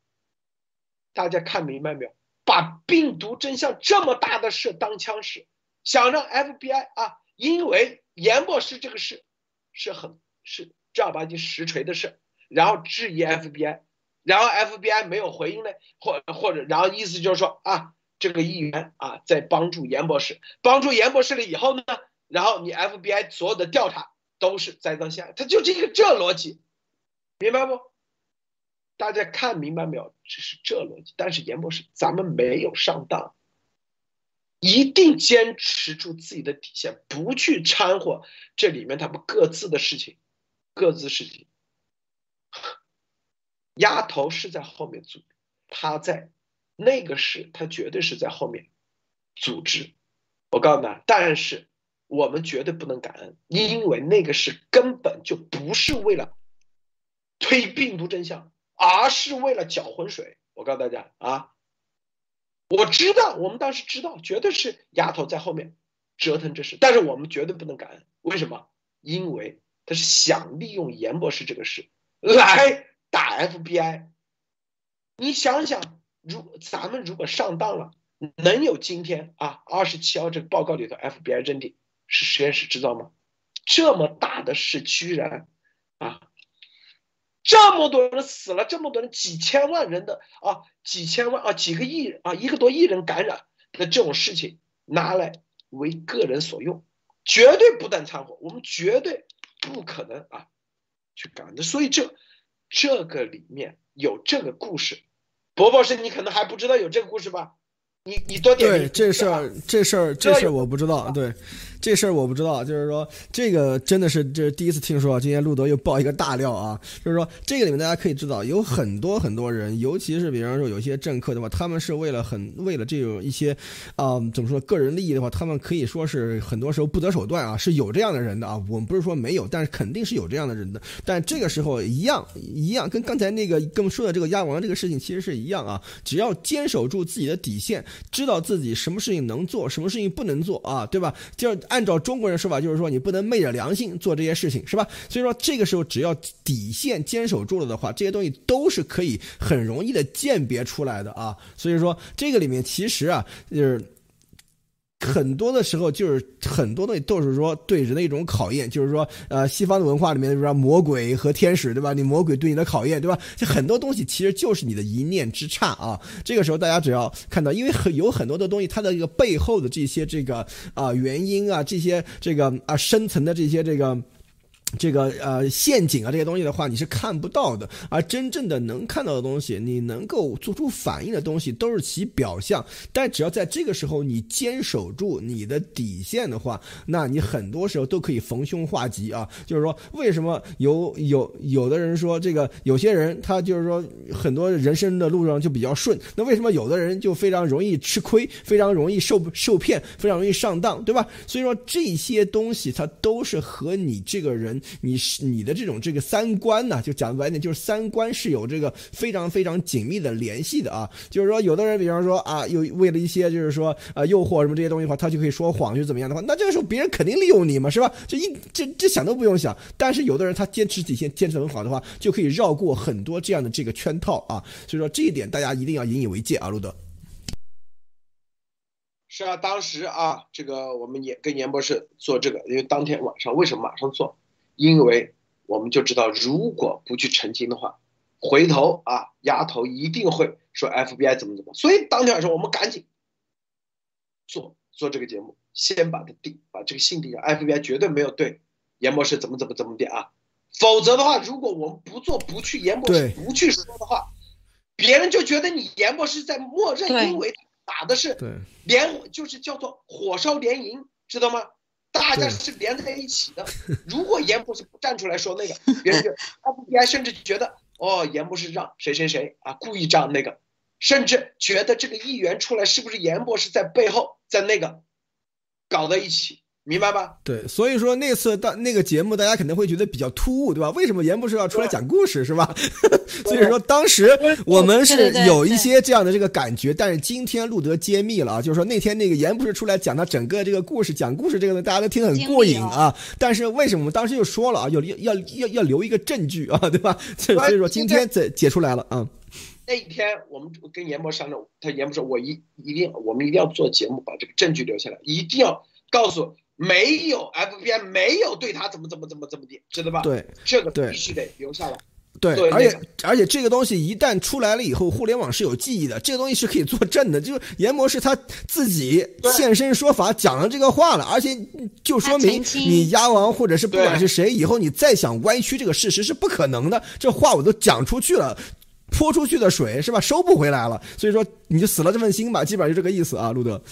大家看明白没有？把病毒真相这么大的事当枪使，想让 FBI 啊，因为严博士这个事是很是正儿八经实锤的事，然后质疑 FBI，然后 FBI 没有回应呢，或或者然后意思就是说啊。这个议员啊，在帮助严博士，帮助严博士了以后呢，然后你 FBI 所有的调查都是栽赃陷害，他就是一个这逻辑，明白不？大家看明白没有？只是这逻辑。但是严博士，咱们没有上当，一定坚持住自己的底线，不去掺和这里面他们各自的事情，各自事情。丫头是在后面组，他在。那个是他绝对是在后面组织，我告诉你，但是我们绝对不能感恩，因为那个是根本就不是为了推病毒真相，而是为了搅浑水。我告诉大家啊，我知道，我们当时知道，绝对是丫头在后面折腾这事，但是我们绝对不能感恩。为什么？因为他是想利用严博士这个事来打 FBI。你想想。如咱们如果上当了，能有今天啊？二十七号这个报告里头，FBI 认定是实验室制造吗？这么大的事，居然啊，这么多人死了，这么多人，几千万人的啊，几千万啊，几个亿啊，一个多亿人感染的这种事情，拿来为个人所用，绝对不但掺和，我们绝对不可能啊去干的。所以这这个里面有这个故事。伯伯是你可能还不知道有这个故事吧？你你多点对这事儿，这事儿，这事儿我不知道，对。这事儿我不知道，就是说这个真的是这是第一次听说。今天路德又爆一个大料啊，就是说这个里面大家可以知道，有很多很多人，尤其是比方说有些政客的话，他们是为了很为了这种一些啊怎么说个人利益的话，他们可以说是很多时候不择手段啊，是有这样的人的啊。我们不是说没有，但是肯定是有这样的人的。但这个时候一样一样，跟刚才那个跟我们说的这个鸭王这个事情其实是一样啊。只要坚守住自己的底线，知道自己什么事情能做，什么事情不能做啊，对吧？就。按按照中国人说法，就是说你不能昧着良心做这些事情，是吧？所以说这个时候只要底线坚守住了的话，这些东西都是可以很容易的鉴别出来的啊。所以说这个里面其实啊，就是。很多的时候，就是很多东西都是说对人的一种考验，就是说，呃，西方的文化里面，比如说魔鬼和天使，对吧？你魔鬼对你的考验，对吧？就很多东西其实就是你的一念之差啊。这个时候，大家只要看到，因为很有很多的东西，它的一个背后的这些这个啊原因啊，这些这个啊深层的这些这个。这个呃陷阱啊这些东西的话，你是看不到的，而真正的能看到的东西，你能够做出反应的东西，都是其表象。但只要在这个时候你坚守住你的底线的话，那你很多时候都可以逢凶化吉啊。就是说，为什么有有有的人说这个有些人他就是说很多人生的路上就比较顺，那为什么有的人就非常容易吃亏，非常容易受受骗，非常容易上当，对吧？所以说这些东西它都是和你这个人。你是你的这种这个三观呢，就讲的白点，就是三观是有这个非常非常紧密的联系的啊。就是说，有的人比方说啊，又为了一些就是说啊诱惑什么这些东西的话，他就可以说谎，就怎么样的话，那这个时候别人肯定利用你嘛，是吧？这一这这想都不用想。但是有的人他坚持底线，坚持很好的话，就可以绕过很多这样的这个圈套啊。所以说这一点大家一定要引以为戒啊，路德。是啊，当时啊，这个我们也跟严博士做这个，因为当天晚上为什么马上做？因为我们就知道，如果不去澄清的话，回头啊，丫头一定会说 FBI 怎么怎么。所以当天晚上我们赶紧做做这个节目，先把它定，把这个信定下。FBI 绝对没有对严博士怎么怎么怎么的啊，否则的话，如果我们不做不去严博士不去说的话，别人就觉得你严博士在默认，因为打的是连就是叫做火烧连营，知道吗？大家是连在一起的。如果严博士不站出来说那个，别人就 FBI 甚至觉得哦，严博士让谁谁谁啊故意让那个，甚至觉得这个议员出来是不是严博士在背后在那个搞在一起。明白吧？对，所以说那次大那个节目，大家肯定会觉得比较突兀，对吧？为什么严博士要出来讲故事，是吧？所以说当时我们是有一些这样的这个感觉，但是今天路德揭秘了啊，就是说那天那个严博士出来讲他整个这个故事，讲故事这个呢，大家都听得很过瘾啊。但是为什么我们当时就说了啊，要要要要留一个证据啊，对吧？所以说今天解解出来了啊。那一天我们跟严博商量，他严博说我一一定我们一定要做节目，把这个证据留下来，一定要告诉。没有 FBI 没有对他怎么怎么怎么怎么的，知道吧？对，这个必须得留下来。对，而且而且这个东西一旦出来了以后，互联网是有记忆的，这个东西是可以作证的。就是严博士他自己现身说法讲了这个话了，而且就说明你鸭王或者是不管是谁，以后你再想歪曲这个事实是不可能的。这话我都讲出去了，泼出去的水是吧？收不回来了。所以说你就死了这份心吧，基本上就这个意思啊，路德。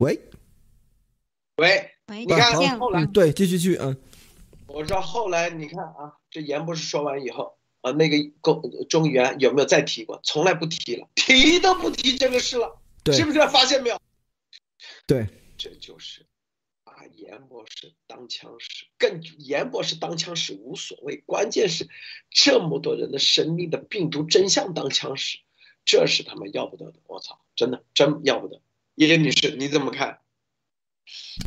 喂，喂，你看后来对，继续去嗯。我说后来你看啊，这严博士说完以后啊，那个公中议员有没有再提过？从来不提了，提都不提这个事了，是不是发现没有？对，这就是把严博士当枪使，更严博士当枪使无所谓，关键是这么多人的生命的病毒真相当枪使，这是他们要不得的。我操，真的真要不得。叶叶女士，你怎么看？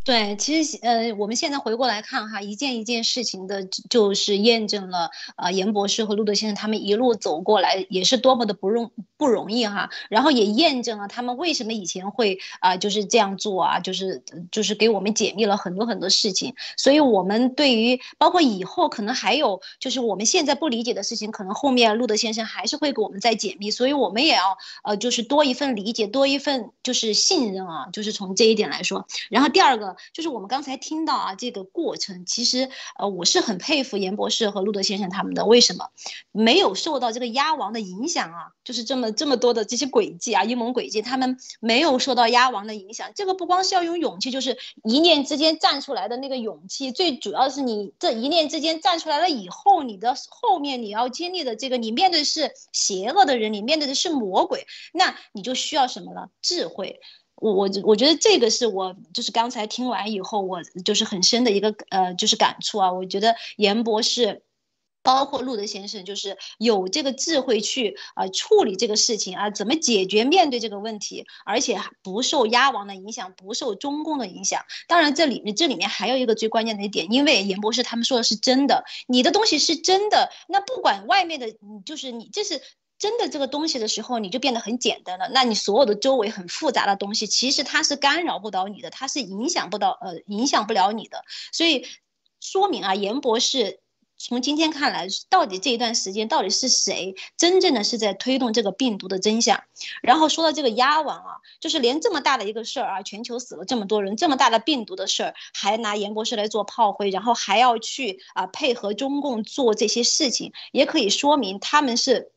对，其实呃，我们现在回过来看哈，一件一件事情的，就是验证了啊，严博士和路德先生他们一路走过来也是多么的不容不容易哈，然后也验证了他们为什么以前会啊就是这样做啊，就是就是给我们解密了很多很多事情，所以我们对于包括以后可能还有就是我们现在不理解的事情，可能后面路德先生还是会给我们再解密，所以我们也要呃就是多一份理解，多一份就是信任啊，就是从这一点来说，然后。第二个就是我们刚才听到啊，这个过程其实呃，我是很佩服严博士和路德先生他们的。为什么没有受到这个鸭王的影响啊？就是这么这么多的这些诡计啊，阴谋诡计，他们没有受到鸭王的影响。这个不光是要有勇气，就是一念之间站出来的那个勇气，最主要是你这一念之间站出来了以后，你的后面你要经历的这个，你面对是邪恶的人，你面对的是魔鬼，那你就需要什么呢？智慧。我我我觉得这个是我就是刚才听完以后，我就是很深的一个呃，就是感触啊。我觉得严博士，包括路德先生，就是有这个智慧去啊处理这个事情啊，怎么解决面对这个问题，而且不受鸭王的影响，不受中共的影响。当然，这里面这里面还有一个最关键的一点，因为严博士他们说的是真的，你的东西是真的，那不管外面的，就是你这是。真的这个东西的时候，你就变得很简单了。那你所有的周围很复杂的东西，其实它是干扰不到你的，它是影响不到呃影响不了你的。所以说明啊，严博士从今天看来，到底这一段时间到底是谁真正的是在推动这个病毒的真相？然后说到这个鸭王啊，就是连这么大的一个事儿啊，全球死了这么多人，这么大的病毒的事儿，还拿严博士来做炮灰，然后还要去啊配合中共做这些事情，也可以说明他们是。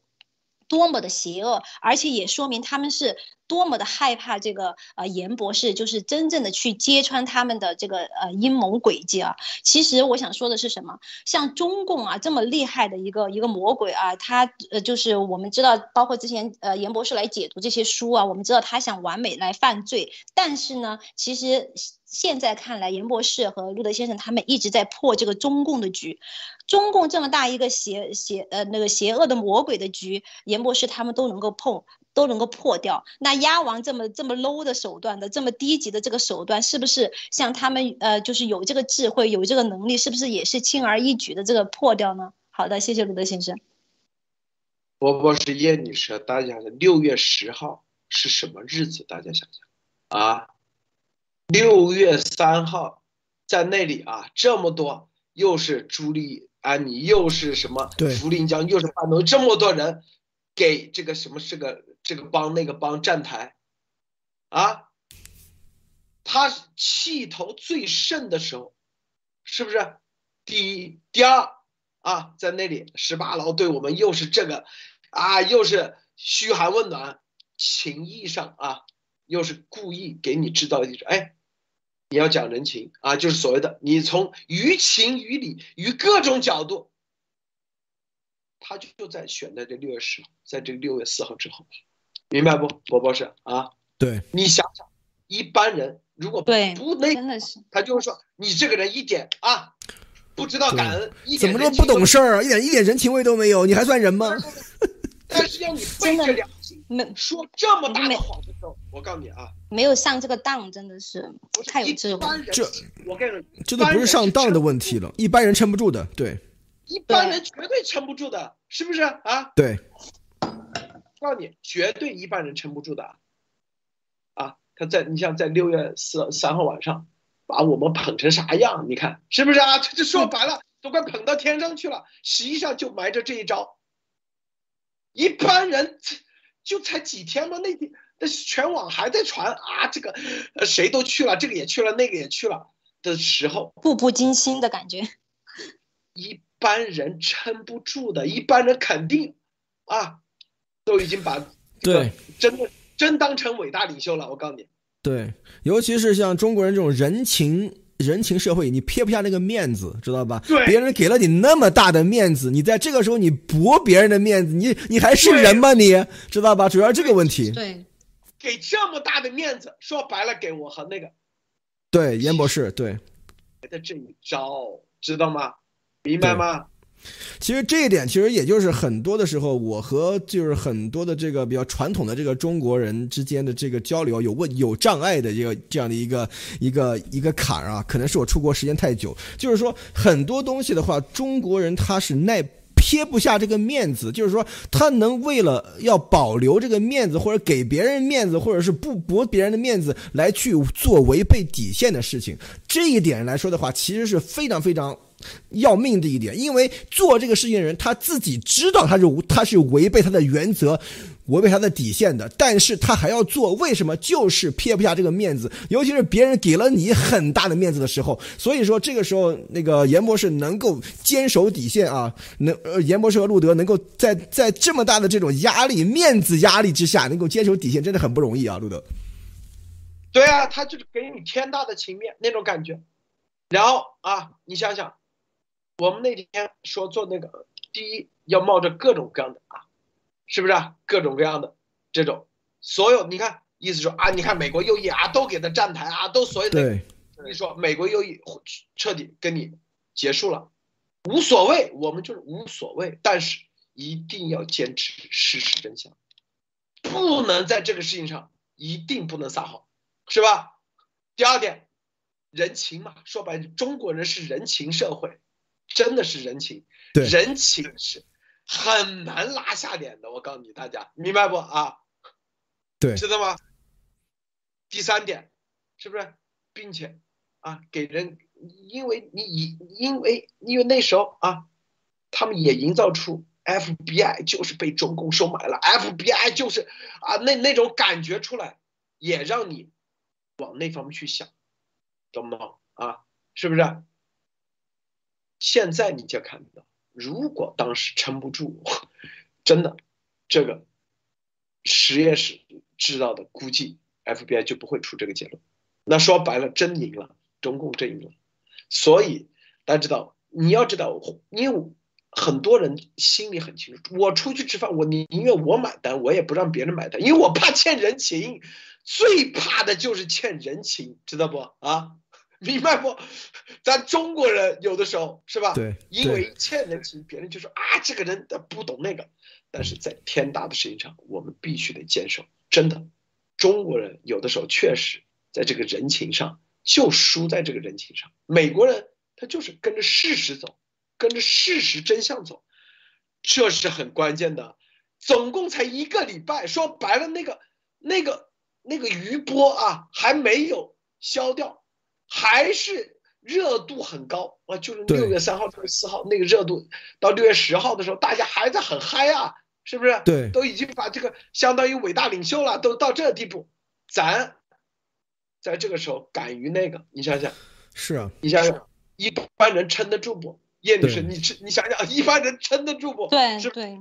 多么的邪恶，而且也说明他们是多么的害怕这个呃严博士，就是真正的去揭穿他们的这个呃阴谋诡计啊。其实我想说的是什么？像中共啊这么厉害的一个一个魔鬼啊，他呃就是我们知道，包括之前呃严博士来解读这些书啊，我们知道他想完美来犯罪，但是呢，其实。现在看来，严博士和路德先生他们一直在破这个中共的局，中共这么大一个邪邪呃那个邪恶的魔鬼的局，严博士他们都能够碰，都能够破掉。那鸭王这么这么 low 的手段的，这么低级的这个手段，是不是像他们呃就是有这个智慧，有这个能力，是不是也是轻而易举的这个破掉呢？好的，谢谢路德先生。波波是叶女士，大家的六月十号是什么日子？大家想想啊。六月三号，在那里啊，这么多，又是朱莉安妮，又是什么对福临江，又是范东，这么多人给这个什么这个这个帮那个帮站台，啊，他气头最盛的时候，是不是？第一、第二啊，在那里十八楼对我们又是这个啊，又是嘘寒问暖，情义上啊，又是故意给你制造一种哎。你要讲人情啊，就是所谓的你从于情于理于各种角度，他就在选在这六月十号，在这六月四号之后，明白不，伯伯是啊？对，你想想，一般人如果不那真的是，他就是说你这个人一点啊不知道感恩，一点怎么着不懂事儿啊，一点一点人情味都没有，你还算人吗？但是要你背着良心说这么大的谎的时候，我告诉你啊，没有上这个当，真的是太有智慧。这我跟你这都不是上当的问题了，一般人撑不住的。对，一般人绝对撑不住的，是不是啊？对，告诉你，绝对一般人撑不住的。啊，他在你像在六月四三号晚上，把我们捧成啥样？你看是不是啊？这这说白了，都快捧到天上去了。实际上就埋着这一招。一般人就才几天吗？那天但是全网还在传啊，这个呃谁都去了，这个也去了，那个也去了的时候，步步惊心的感觉。一般人撑不住的，一般人肯定啊，都已经把对真的真当成伟大领袖了。我告诉你，对，尤其是像中国人这种人情。人情社会，你撇不下那个面子，知道吧？对，别人给了你那么大的面子，你在这个时候你驳别人的面子，你你还是人吗？你知道吧？主要这个问题。对，给这么大的面子，说白了，给我和那个，对，严博士，对，的这一招，知道吗？明白吗？其实这一点，其实也就是很多的时候，我和就是很多的这个比较传统的这个中国人之间的这个交流有问有障碍的这个这样的一个一个一个坎儿啊，可能是我出国时间太久。就是说很多东西的话，中国人他是耐贴不下这个面子，就是说他能为了要保留这个面子，或者给别人面子，或者是不驳别人的面子，来去做违背底线的事情。这一点来说的话，其实是非常非常。要命的一点，因为做这个事情的人他自己知道他是他是违背他的原则，违背他的底线的，但是他还要做，为什么？就是撇不下这个面子，尤其是别人给了你很大的面子的时候。所以说，这个时候那个严博士能够坚守底线啊，能呃，严博士和路德能够在在这么大的这种压力、面子压力之下，能够坚守底线，真的很不容易啊，路德。对啊，他就是给你天大的情面那种感觉。然后啊，你想想，我们那天说做那个，第一要冒着各种各样的啊。是不是啊？各种各样的这种，所有你看，意思说啊，你看美国右翼啊，都给他站台啊，都所有的，你说美国右翼彻底跟你结束了，无所谓，我们就是无所谓，但是一定要坚持事实真相，不能在这个事情上一定不能撒谎，是吧？第二点，人情嘛，说白了，中国人是人情社会，真的是人情，人情是。很难拉下脸的，我告诉你大家，明白不啊？对，知道吗？第三点，是不是，并且啊，给人，因为你以，因为因为那时候啊，他们也营造出 FBI 就是被中共收买了，FBI 就是啊，那那种感觉出来，也让你往那方面去想，懂不懂啊？是不是？现在你就看到。如果当时撑不住，真的，这个实验室知道的，估计 FBI 就不会出这个结论。那说白了，真赢了，中共真赢了。所以大家知道，你要知道，因为很多人心里很清楚，我出去吃饭，我宁愿我买单，我也不让别人买单，因为我怕欠人情。最怕的就是欠人情，知道不啊？明白不？咱中国人有的时候是吧？对，因为欠人情，别人就说啊，这个人他不懂那个。但是在天大的事情上，我们必须得坚守。真的，中国人有的时候确实在这个人情上就输在这个人情上。美国人他就是跟着事实走，跟着事实真相走，这是很关键的。总共才一个礼拜，说白了，那个那个那个余波啊，还没有消掉。还是热度很高啊！就是六月三号、六月四号那个热度，到六月十号的时候，大家还在很嗨啊，是不是？对，都已经把这个相当于伟大领袖了，都到这地步，咱在这个时候敢于那个，你想想，是啊，你想想，一般人撑得住不？叶女士，你你想想，一般人撑得住不？对，是对。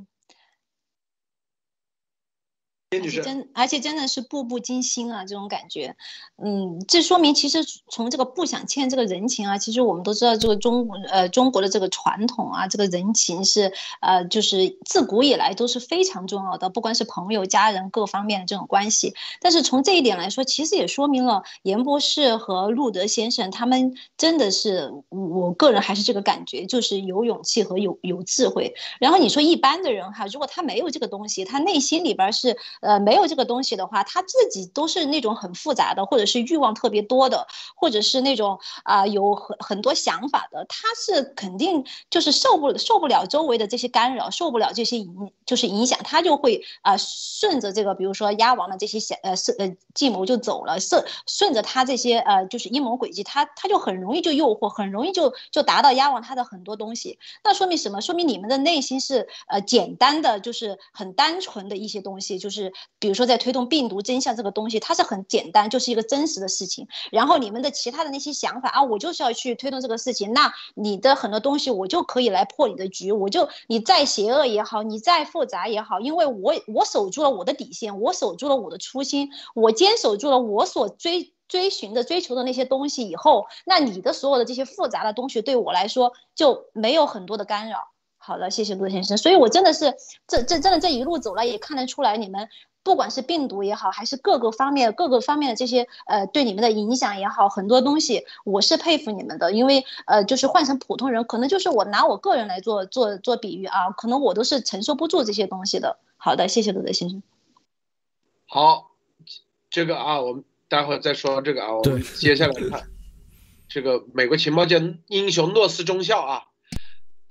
而且真，而且真的是步步惊心啊！这种感觉，嗯，这说明其实从这个不想欠这个人情啊，其实我们都知道这个中呃中国的这个传统啊，这个人情是呃就是自古以来都是非常重要的，不管是朋友、家人各方面的这种关系。但是从这一点来说，其实也说明了严博士和路德先生他们真的是，我个人还是这个感觉，就是有勇气和有有智慧。然后你说一般的人哈，如果他没有这个东西，他内心里边是。呃，没有这个东西的话，他自己都是那种很复杂的，或者是欲望特别多的，或者是那种啊有很很多想法的，他是肯定就是受不受不了周围的这些干扰，受不了这些影就是影响，他就会啊顺着这个，比如说鸭王的这些想呃是呃计谋就走了，顺顺着他这些呃就是阴谋诡计，他他就很容易就诱惑，很容易就就达到鸭王他的很多东西。那说明什么？说明你们的内心是呃简单的，就是很单纯的一些东西，就是。比如说，在推动病毒真相这个东西，它是很简单，就是一个真实的事情。然后你们的其他的那些想法啊，我就是要去推动这个事情，那你的很多东西我就可以来破你的局。我就你再邪恶也好，你再复杂也好，因为我我守住了我的底线，我守住了我的初心，我坚守住了我所追追寻的、追求的那些东西以后，那你的所有的这些复杂的东西对我来说就没有很多的干扰。好的，谢谢陆先生。所以，我真的是这这真的这一路走来，也看得出来，你们不管是病毒也好，还是各个方面各个方面的这些呃对你们的影响也好，很多东西我是佩服你们的。因为呃，就是换成普通人，可能就是我拿我个人来做做做比喻啊，可能我都是承受不住这些东西的。好的，谢谢陆德先生。好，这个啊，我们待会儿再说这个啊，我们接下来看这个美国情报界英雄诺斯中校啊。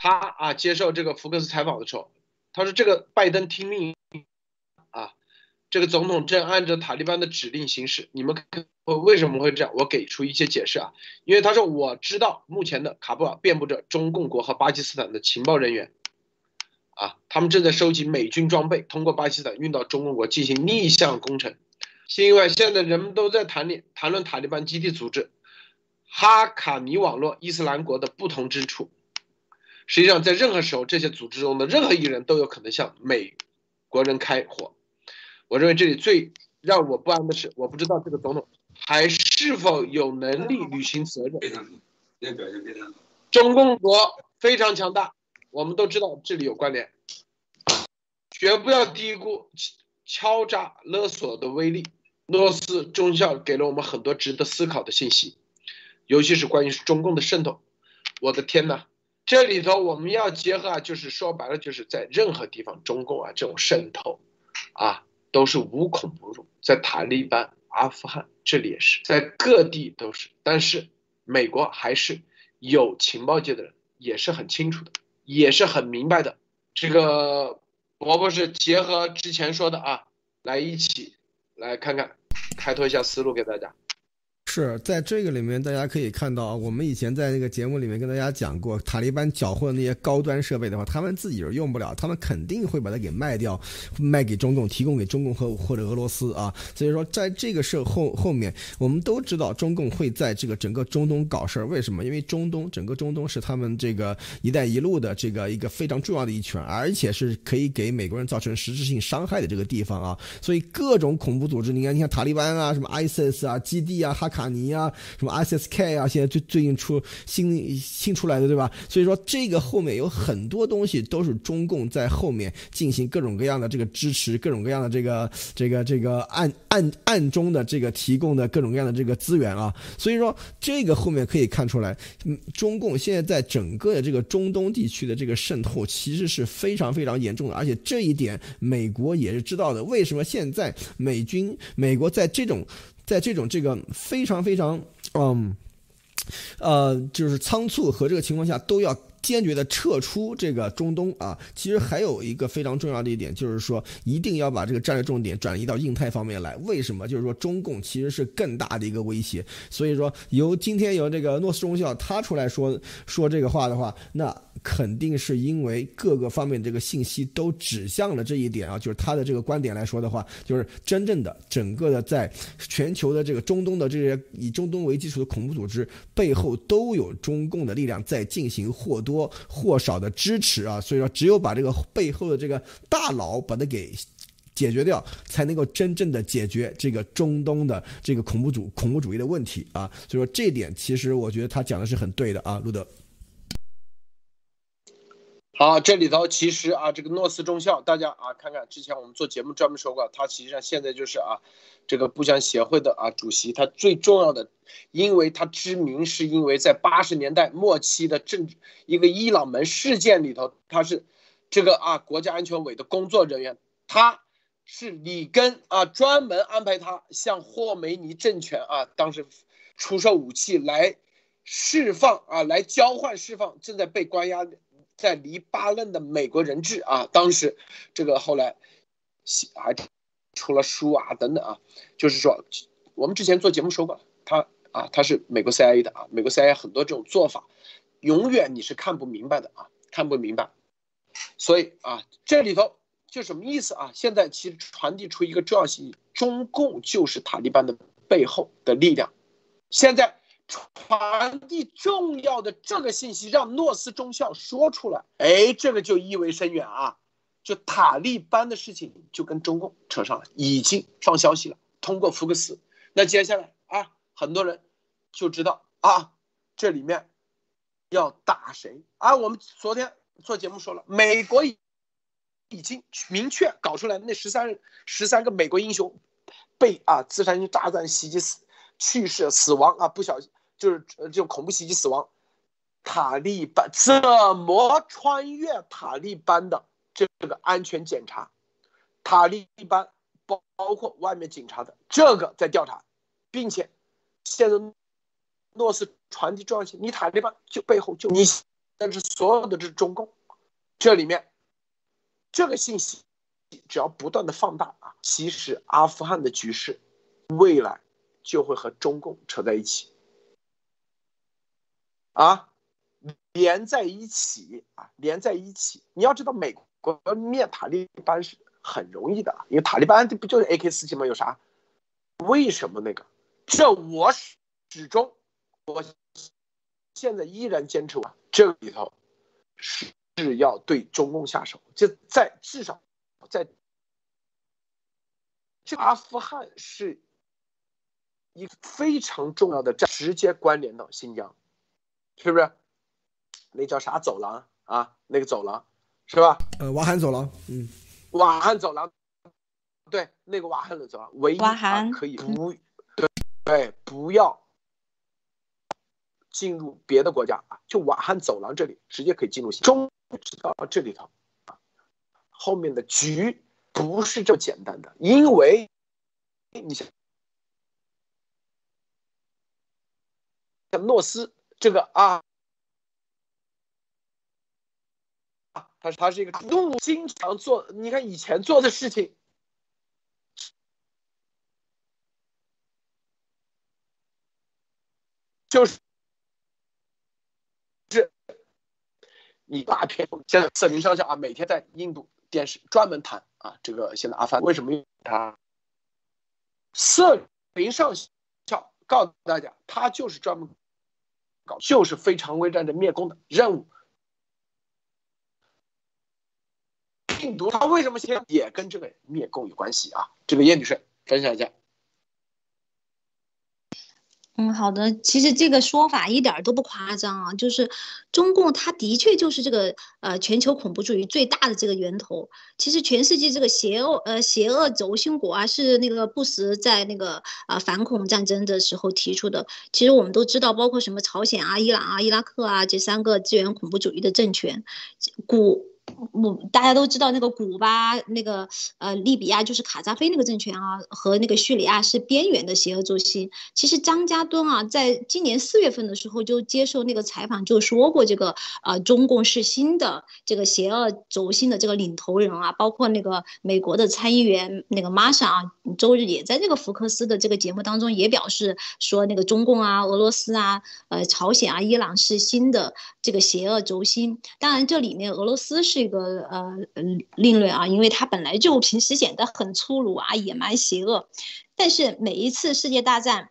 他啊，接受这个福克斯采访的时候，他说：“这个拜登听命啊，这个总统正按照塔利班的指令行事。你们为什么会这样？我给出一些解释啊。因为他说我知道目前的卡布尔遍布着中共国和巴基斯坦的情报人员啊，他。”们正在收集美军装备，通过巴基斯坦运到中共国进行逆向工程。是因为现在人们都在谈论谈论塔利班基地组织哈卡尼网络伊斯兰国的不同之处。实际上，在任何时候，这些组织中的任何一人都有可能向美国人开火。我认为这里最让我不安的是，我不知道这个总统还是否有能力履行责任。中共国非常强大，我们都知道这里有关联，绝不要低估敲诈勒索的威力。诺斯中校给了我们很多值得思考的信息，尤其是关于中共的渗透。我的天哪！这里头我们要结合啊，就是说白了，就是在任何地方，中共啊这种渗透，啊都是无孔不入，在塔利班、阿富汗这里也是，在各地都是。但是美国还是有情报界的人，也是很清楚的，也是很明白的。这个伯伯是结合之前说的啊，来一起来看看，开拓一下思路给大家。是在这个里面，大家可以看到啊，我们以前在那个节目里面跟大家讲过，塔利班缴获的那些高端设备的话，他们自己是用不了，他们肯定会把它给卖掉，卖给中共，提供给中共和或者俄罗斯啊。所以说，在这个事后后面，我们都知道中共会在这个整个中东搞事儿。为什么？因为中东整个中东是他们这个“一带一路”的这个一个非常重要的一圈，而且是可以给美国人造成实质性伤害的这个地方啊。所以各种恐怖组织，你看，你看塔利班啊，什么 ISIS 啊，基地啊，哈卡。尼啊，什么 SSK 啊，现在最最近出新新出来的，对吧？所以说这个后面有很多东西都是中共在后面进行各种各样的这个支持，各种各样的这个这个这个暗暗暗中的这个提供的各种各样的这个资源啊。所以说这个后面可以看出来，嗯，中共现在在整个的这个中东地区的这个渗透其实是非常非常严重的，而且这一点美国也是知道的。为什么现在美军美国在这种在这种这个非常非常嗯，呃，就是仓促和这个情况下，都要坚决的撤出这个中东啊。其实还有一个非常重要的一点，就是说一定要把这个战略重点转移到印太方面来。为什么？就是说中共其实是更大的一个威胁。所以说，由今天由这个诺斯中校他出来说说这个话的话，那。肯定是因为各个方面这个信息都指向了这一点啊，就是他的这个观点来说的话，就是真正的整个的在全球的这个中东的这些以中东为基础的恐怖组织背后都有中共的力量在进行或多多或少的支持啊，所以说只有把这个背后的这个大佬把它给解决掉，才能够真正的解决这个中东的这个恐怖主恐怖主义的问题啊，所以说这点其实我觉得他讲的是很对的啊，路德。好，这里头其实啊，这个诺斯中校，大家啊看看，之前我们做节目专门说过，他实际上现在就是啊，这个步枪协会的啊主席，他最重要的，因为他知名，是因为在八十年代末期的政治一个伊朗门事件里头，他是这个啊国家安全委的工作人员，他是里根啊专门安排他向霍梅尼政权啊当时出售武器来释放啊来交换释放正在被关押的。在黎巴嫩的美国人质啊，当时这个后来还出了书啊等等啊，就是说我们之前做节目说过，他啊他是美国 CIA 的啊，美国 CIA 很多这种做法，永远你是看不明白的啊，看不明白。所以啊，这里头就什么意思啊？现在其实传递出一个重要信息：中共就是塔利班的背后的力量。现在。传递重要的这个信息，让诺斯中校说出来，哎，这个就意味深远啊！就塔利班的事情就跟中共扯上了，已经放消息了，通过福克斯。那接下来啊，很多人就知道啊，这里面要打谁啊？我们昨天做节目说了，美国已已经明确搞出来，那十三十三个美国英雄被啊自杀性炸弹袭击死去世死亡啊，不小心。就是这种恐怖袭击死亡，塔利班怎么穿越塔利班的这个安全检查？塔利班包括外面警察的这个在调查，并且现在诺斯传递重要信息，你塔利班就背后就你，但是所有的这是中共，这里面这个信息只要不断的放大啊，其实阿富汗的局势未来就会和中共扯在一起。啊，连在一起啊，连在一起。你要知道，美国灭塔利班是很容易的，因为塔利班这不就是 AK 四七吗？有啥？为什么那个？这我始终，我现在依然坚持，这里头是是要对中共下手，就在至少在这阿富汗是一个非常重要的站，直接关联到新疆，是不是？那叫啥走廊啊？那个走廊是吧？呃，瓦罕走廊，嗯，瓦罕走廊，对，那个瓦罕的走廊，唯一可以不，对对，不要进入别的国家啊，就瓦罕走廊这里直接可以进入。中知道这里头啊，后面的局不是这么简单的，因为你想诺斯这个啊。他是他是一个动物，经常做。你看以前做的事情，就是是，你大片现在色名上校啊，每天在印度电视专门谈啊，这个现在阿富汗为什么用他色名上校告诉大家，他就是专门搞，就是非常规战争灭共的任务。病毒它为什么现在也跟这个灭共有关系啊？这个叶女士分享一下。嗯，好的。其实这个说法一点都不夸张啊，就是中共它的确就是这个呃全球恐怖主义最大的这个源头。其实全世界这个邪恶呃邪恶轴心国啊，是那个布什在那个啊反恐战争的时候提出的。其实我们都知道，包括什么朝鲜啊、伊朗啊、伊拉克啊这三个支援恐怖主义的政权，古。我大家都知道那个古巴那个呃利比亚就是卡扎菲那个政权啊，和那个叙利亚是边缘的邪恶轴心。其实张家墩啊，在今年四月份的时候就接受那个采访，就说过这个呃中共是新的这个邪恶轴心的这个领头人啊，包括那个美国的参议员那个玛莎啊，周日也在这个福克斯的这个节目当中也表示说，那个中共啊、俄罗斯啊、呃朝鲜啊、伊朗是新的这个邪恶轴心。当然这里面俄罗斯是。这个呃另类啊，因为他本来就平时显得很粗鲁啊、野蛮、邪恶，但是每一次世界大战。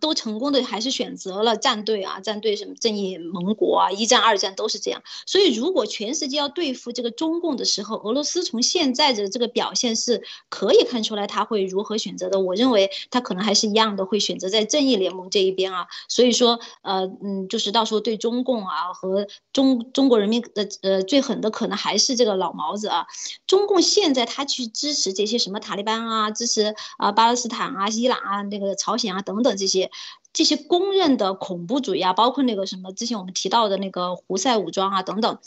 都成功的还是选择了站队啊，站队什么正义盟国啊，一战二战都是这样。所以如果全世界要对付这个中共的时候，俄罗斯从现在的这个表现是可以看出来他会如何选择的。我认为他可能还是一样的会选择在正义联盟这一边啊。所以说，呃嗯，就是到时候对中共啊和中中国人民的呃最狠的可能还是这个老毛子啊。中共现在他去支持这些什么塔利班啊，支持啊巴勒斯坦啊、伊朗啊、那个朝鲜啊等等。这些这些公认的恐怖主义啊，包括那个什么之前我们提到的那个胡塞武装啊等等，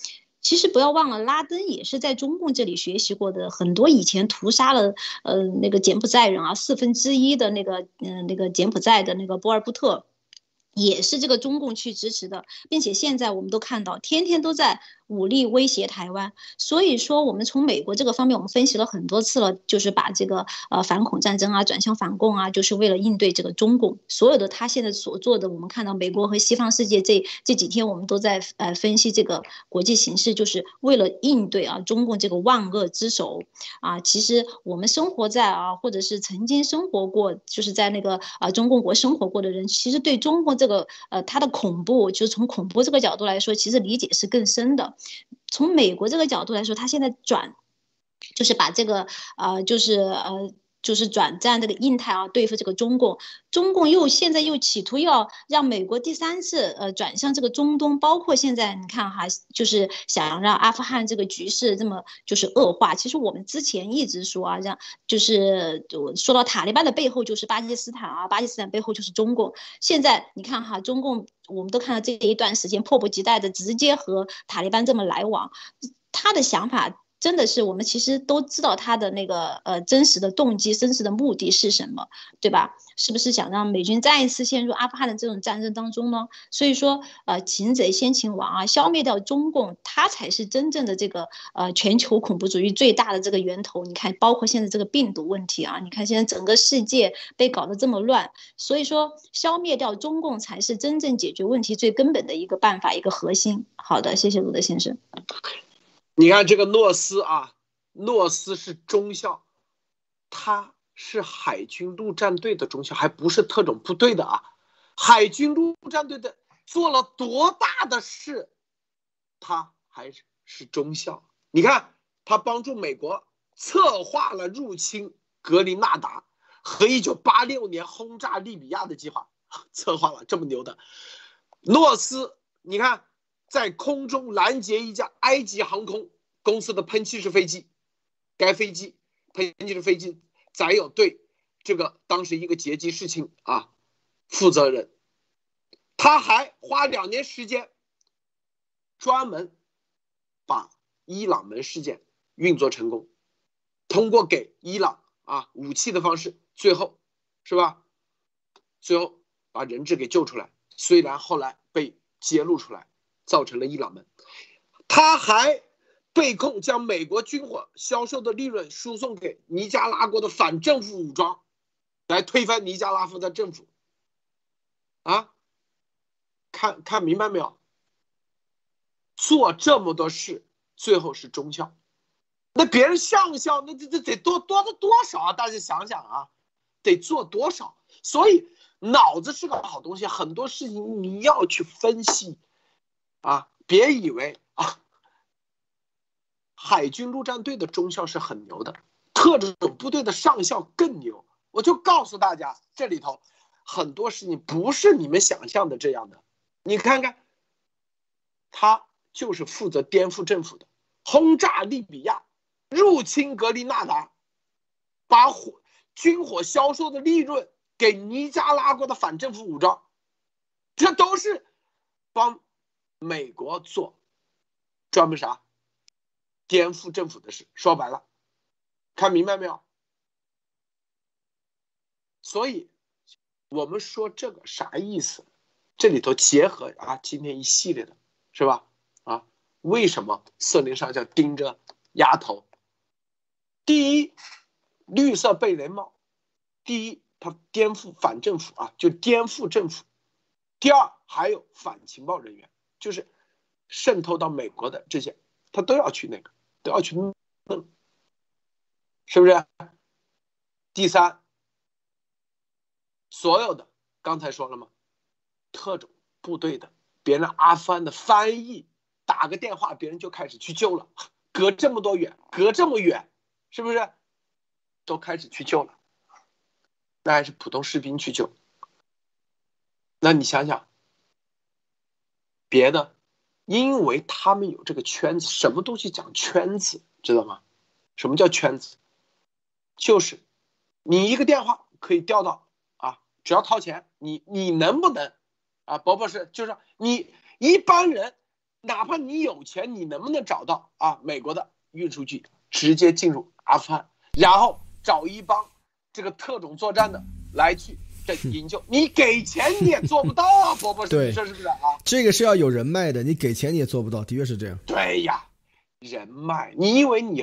其实不要忘了，拉登也是在中共这里学习过的，很多以前屠杀了呃那个柬埔寨人啊四分之一的那个嗯那个柬埔寨的那个波尔布特。也是这个中共去支持的，并且现在我们都看到，天天都在武力威胁台湾。所以说，我们从美国这个方面，我们分析了很多次了，就是把这个呃反恐战争啊转向反共啊，就是为了应对这个中共。所有的他现在所做的，我们看到美国和西方世界这这几天，我们都在呃分析这个国际形势，就是为了应对啊中共这个万恶之首啊。其实我们生活在啊，或者是曾经生活过，就是在那个啊中共国生活过的人，其实对中共这个呃，它的恐怖，就是从恐怖这个角度来说，其实理解是更深的。从美国这个角度来说，他现在转，就是把这个呃，就是呃。就是转战这个印太啊，对付这个中共，中共又现在又企图要让美国第三次呃转向这个中东，包括现在你看哈，就是想让阿富汗这个局势这么就是恶化。其实我们之前一直说啊，让就是说到塔利班的背后就是巴基斯坦啊，巴基斯坦背后就是中共。现在你看哈，中共我们都看到这一段时间迫不及待的直接和塔利班这么来往，他的想法。真的是我们其实都知道他的那个呃真实的动机、真实的目的是什么，对吧？是不是想让美军再一次陷入阿富汗的这种战争当中呢？所以说，呃，擒贼先擒王啊，消灭掉中共，它才是真正的这个呃全球恐怖主义最大的这个源头。你看，包括现在这个病毒问题啊，你看现在整个世界被搞得这么乱，所以说消灭掉中共才是真正解决问题最根本的一个办法，一个核心。好的，谢谢鲁德先生。你看这个诺斯啊，诺斯是中校，他是海军陆战队的中校，还不是特种部队的啊。海军陆战队的做了多大的事，他还是是中校。你看，他帮助美国策划了入侵格林纳达和一九八六年轰炸利比亚的计划，策划了这么牛的诺斯。你看。在空中拦截一架埃及航空公司的喷气式飞机，该飞机喷气式飞机载有对这个当时一个劫机事情啊负责人，他还花两年时间专门把伊朗门事件运作成功，通过给伊朗啊武器的方式，最后是吧？最后把人质给救出来，虽然后来被揭露出来。造成了伊朗门，他还被控将美国军火销售的利润输送给尼加拉国的反政府武装，来推翻尼加拉夫的政府。啊，看看明白没有？做这么多事，最后是中校，那别人上校，那这这得多多的多少啊？大家想想啊，得做多少？所以脑子是个好东西，很多事情你要去分析。啊，别以为啊，海军陆战队的中校是很牛的，特种部队的上校更牛。我就告诉大家，这里头很多事情不是你们想象的这样的。你看看，他就是负责颠覆政府的，轰炸利比亚，入侵格林纳达，把火军火销售的利润给尼加拉瓜的反政府武装，这都是帮。美国做专门啥颠覆政府的事，说白了，看明白没有？所以，我们说这个啥意思？这里头结合啊，今天一系列的，是吧？啊，为什么色林上校盯着丫头？第一，绿色贝雷帽；第一，他颠覆反政府啊，就颠覆政府；第二，还有反情报人员。就是渗透到美国的这些，他都要去那个，都要去弄，是不是？第三，所有的刚才说了吗？特种部队的，别人阿富汗的翻译打个电话，别人就开始去救了，隔这么多远，隔这么远，是不是？都开始去救了，那还是普通士兵去救，那你想想。别的，因为他们有这个圈子，什么东西讲圈子，知道吗？什么叫圈子？就是你一个电话可以调到啊，只要掏钱，你你能不能啊？不不是，就是你一般人，哪怕你有钱，你能不能找到啊？美国的运输机直接进入阿富汗，然后找一帮这个特种作战的来去。这营救你给钱你也做不到啊，伯伯，对，这是不是啊？这个是要有人脉的，你给钱你也做不到，的确是这样。对呀，人脉，你以为你，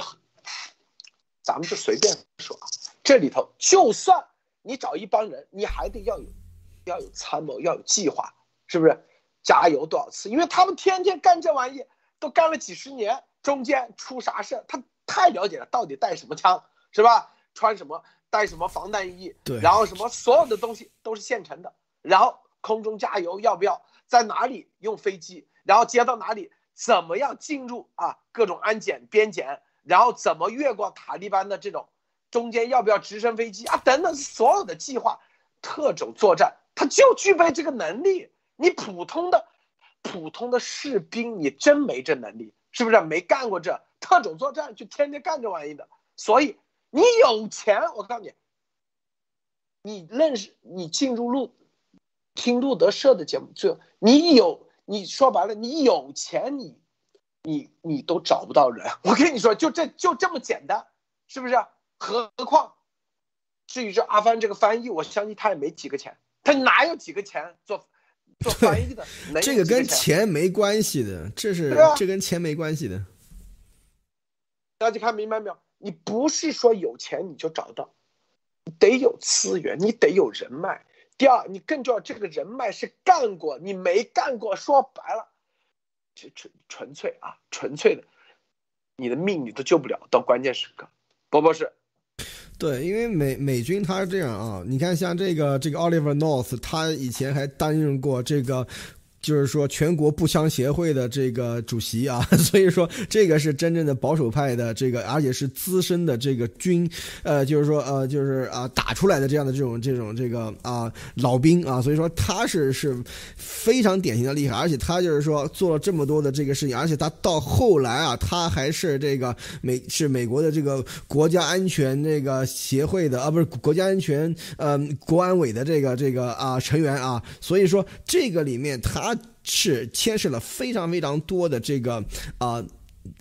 咱们就随便说啊，这里头就算你找一帮人，你还得要有，要有参谋，要有计划，是不是？加油多少次？因为他们天天干这玩意，都干了几十年，中间出啥事他太了解了，到底带什么枪，是吧？穿什么？带什么防弹衣？对，然后什么所有的东西都是现成的。然后空中加油要不要？在哪里用飞机？然后接到哪里？怎么样进入啊？各种安检边检，然后怎么越过塔利班的这种？中间要不要直升飞机啊？等等，所有的计划，特种作战，他就具备这个能力。你普通的普通的士兵，你真没这能力，是不是？没干过这特种作战，就天天干这玩意的，所以。你有钱，我告诉你，你认识你进入路听路德社的节目，就你有你说白了，你有钱，你你你都找不到人。我跟你说，就这就这么简单，是不是？何况至于这阿帆这个翻译，我相信他也没几个钱，他哪有几个钱做做翻译的？这个跟钱没关系的，这是这跟钱没关系的。大家看明白没有？你不是说有钱你就找到，得有资源，你得有人脉。第二，你更重要，这个人脉是干过，你没干过。说白了，纯纯纯粹啊，纯粹的，你的命你都救不了，到关键时刻。波波是。对，因为美美军他是这样啊，你看像这个这个 Oliver North，他以前还担任过这个。就是说，全国步枪协会的这个主席啊，所以说这个是真正的保守派的这个，而且是资深的这个军，呃，就是说呃，就是啊打出来的这样的这种这种这个啊老兵啊，所以说他是是非常典型的厉害，而且他就是说做了这么多的这个事情，而且他到后来啊，他还是这个美是美国的这个国家安全这个协会的啊，不是国家安全呃国安委的这个这个啊成员啊，所以说这个里面他。是牵涉了非常非常多的这个啊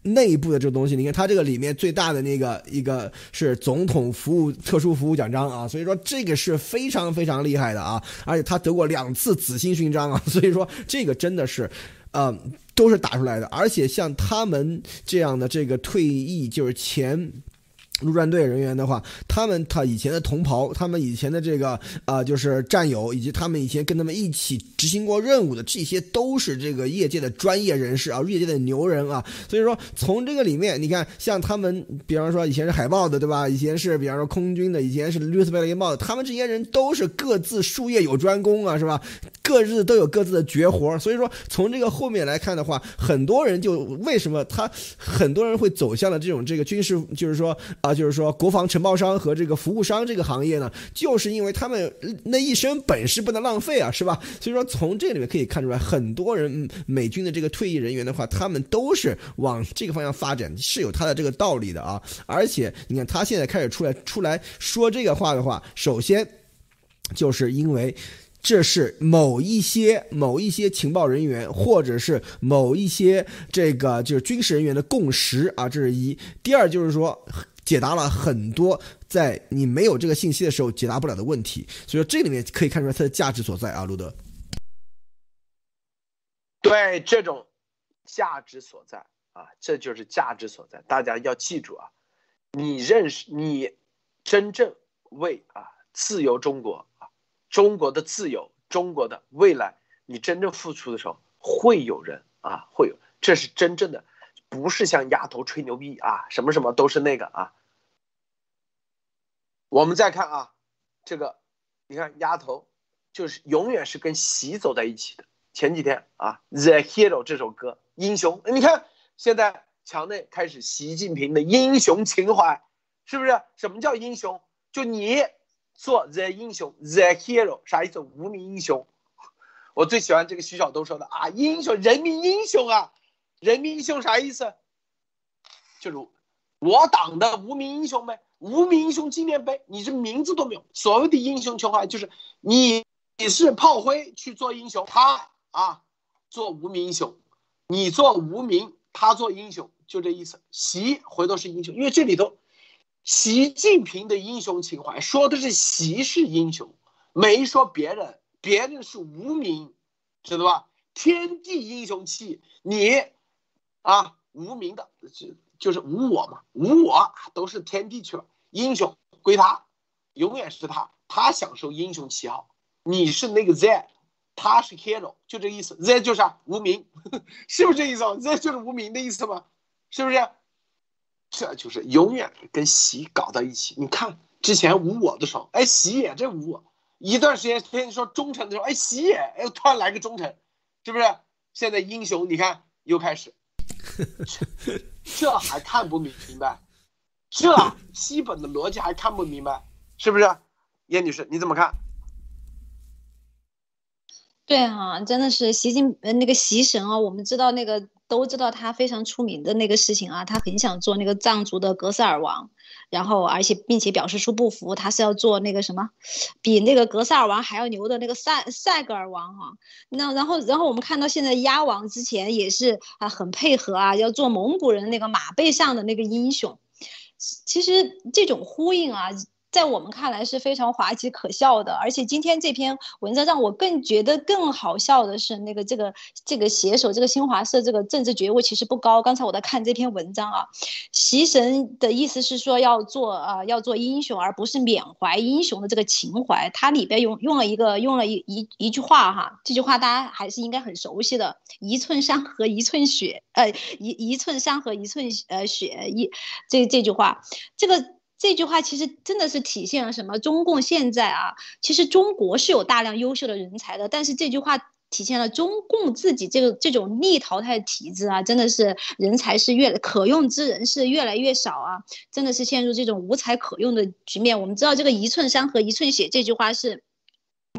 内部的这个东西。你看，它这个里面最大的那个一个是总统服务特殊服务奖章啊，所以说这个是非常非常厉害的啊，而且他得过两次紫星勋章啊，所以说这个真的是，呃，都是打出来的。而且像他们这样的这个退役，就是前。陆战队人员的话，他们他以前的同袍，他们以前的这个啊，就是战友，以及他们以前跟他们一起执行过任务的，这些都是这个业界的专业人士啊，业界的牛人啊。所以说，从这个里面，你看，像他们，比方说以前是海豹的，对吧？以前是比方说空军的，以前是绿色贝雷帽的，他们这些人都是各自术业有专攻啊，是吧？各自都有各自的绝活。所以说，从这个后面来看的话，很多人就为什么他很多人会走向了这种这个军事，就是说啊。就是说，国防承包商和这个服务商这个行业呢，就是因为他们那一身本事不能浪费啊，是吧？所以说，从这里面可以看出来，很多人美军的这个退役人员的话，他们都是往这个方向发展，是有他的这个道理的啊。而且，你看他现在开始出来出来说这个话的话，首先就是因为。这是某一些某一些情报人员，或者是某一些这个就是军事人员的共识啊，这是一。第二就是说，解答了很多在你没有这个信息的时候解答不了的问题。所以说这里面可以看出来它的价值所在啊，路德。对这种价值所在啊，这就是价值所在。大家要记住啊，你认识你真正为啊自由中国啊。中国的自由，中国的未来，你真正付出的时候，会有人啊，会有，这是真正的，不是像丫头吹牛逼啊，什么什么都是那个啊。我们再看啊，这个，你看丫头，就是永远是跟习走在一起的。前几天啊，《The Hero》这首歌，英雄，你看现在墙内开始习近平的英雄情怀，是不是？什么叫英雄？就你。做 the 英雄 the hero 啥意思？无名英雄。我最喜欢这个徐晓东说的啊，英雄人民英雄啊，人民英雄啥意思？就是我党的无名英雄呗，无名英雄纪念碑，你这名字都没有。所谓的英雄情怀就是你你是炮灰去做英雄，他啊做无名英雄，你做无名，他做英雄，就这意思。习回头是英雄，因为这里头。习近平的英雄情怀说的是习是英雄，没说别人，别人是无名，知道吧？天地英雄气，你啊无名的，就就是无我嘛，无我都是天地去了，英雄归他，永远是他，他享受英雄旗号，你是那个 Z，他是 Hero，就这意思，Z 就是无名，是不是这意思？Z 就是无名的意思吗？是不是？这就是永远跟习搞到一起。你看之前无我的时候，哎，习也这无我；一段时间天天说忠诚的时候，哎，习也哎，突然来个忠诚，是不是？现在英雄，你看又开始，这还看不明白？这基本的逻辑还看不明白，是不是？叶女士，你怎么看？对啊，真的是习近呃那个习神啊，我们知道那个。都知道他非常出名的那个事情啊，他很想做那个藏族的格萨尔王，然后而且并且表示出不服，他是要做那个什么，比那个格萨尔王还要牛的那个塞塞格尔王哈。那然后然后我们看到现在鸭王之前也是啊很配合啊，要做蒙古人那个马背上的那个英雄。其实这种呼应啊，在我们看来是非常滑稽可笑的。而且今天这篇文章让我更觉得更好笑的是，那个这个这个写手这个新华社这个政治觉悟其实不高。刚才我在看这篇文章啊，习神的意思是说要做啊要做英雄，而不是缅怀英雄的这个情怀。它里边用用了一个用了一一一句话哈，这句话大家还是应该很熟悉的，一寸山河一寸血，呃一一寸山河一寸呃血一这这句话，这个。这句话其实真的是体现了什么？中共现在啊，其实中国是有大量优秀的人才的，但是这句话体现了中共自己这个这种逆淘汰体制啊，真的是人才是越可用之人是越来越少啊，真的是陷入这种无才可用的局面。我们知道这个一寸山河一寸血这句话是。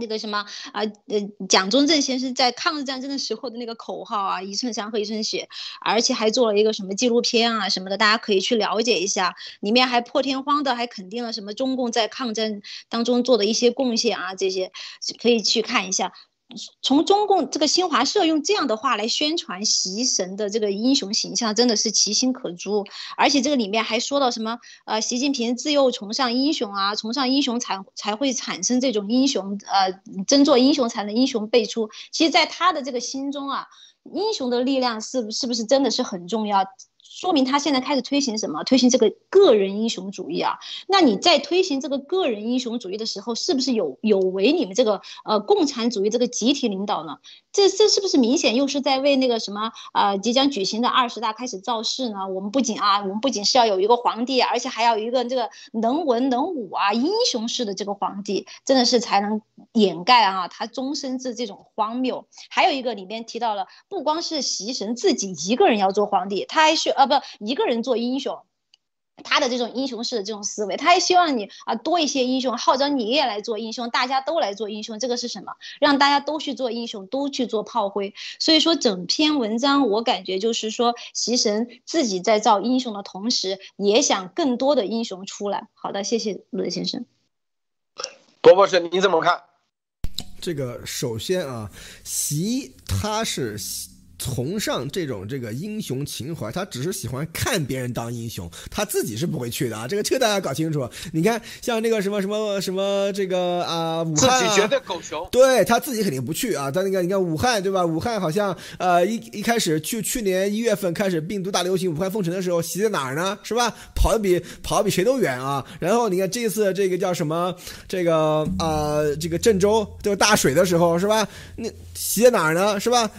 那个什么啊，呃，蒋中正先生在抗日战争的时候的那个口号啊，“一寸山河一寸血”，而且还做了一个什么纪录片啊什么的，大家可以去了解一下，里面还破天荒的还肯定了什么中共在抗战当中做的一些贡献啊，这些可以去看一下。从中共这个新华社用这样的话来宣传习神的这个英雄形象，真的是其心可诛。而且这个里面还说到什么，呃，习近平自幼崇尚英雄啊，崇尚英雄才才会产生这种英雄，呃，争做英雄才能英雄辈出。其实，在他的这个心中啊，英雄的力量是是不是真的是很重要？说明他现在开始推行什么？推行这个个人英雄主义啊？那你在推行这个个人英雄主义的时候，是不是有有违你们这个呃共产主义这个集体领导呢？这这是不是明显又是在为那个什么呃即将举行的二十大开始造势呢？我们不仅啊，我们不仅是要有一个皇帝，而且还要有一个这个能文能武啊英雄式的这个皇帝，真的是才能掩盖啊他终身制这种荒谬。还有一个里面提到了，不光是习神自己一个人要做皇帝，他还需呃不一个人做英雄。他的这种英雄式的这种思维，他还希望你啊多一些英雄，号召你也来做英雄，大家都来做英雄。这个是什么？让大家都去做英雄，都去做炮灰。所以说，整篇文章我感觉就是说，习神自己在造英雄的同时，也想更多的英雄出来。好的，谢谢陆德先生。博博士，你怎么看？这个首先啊，习他是。崇尚这种这个英雄情怀，他只是喜欢看别人当英雄，他自己是不会去的啊！这个这个大家搞清楚。你看，像那个什么什么什么这个啊，武汉自己觉得狗熊，对他自己肯定不去啊。他那个你看武汉对吧？武汉好像呃一一开始去去年一月份开始病毒大流行，武汉封城的时候，习在哪儿呢？是吧？跑的比跑的比谁都远啊！然后你看这次这个叫什么这个啊这个郑州就是大水的时候是吧？那习在哪儿呢？是吧？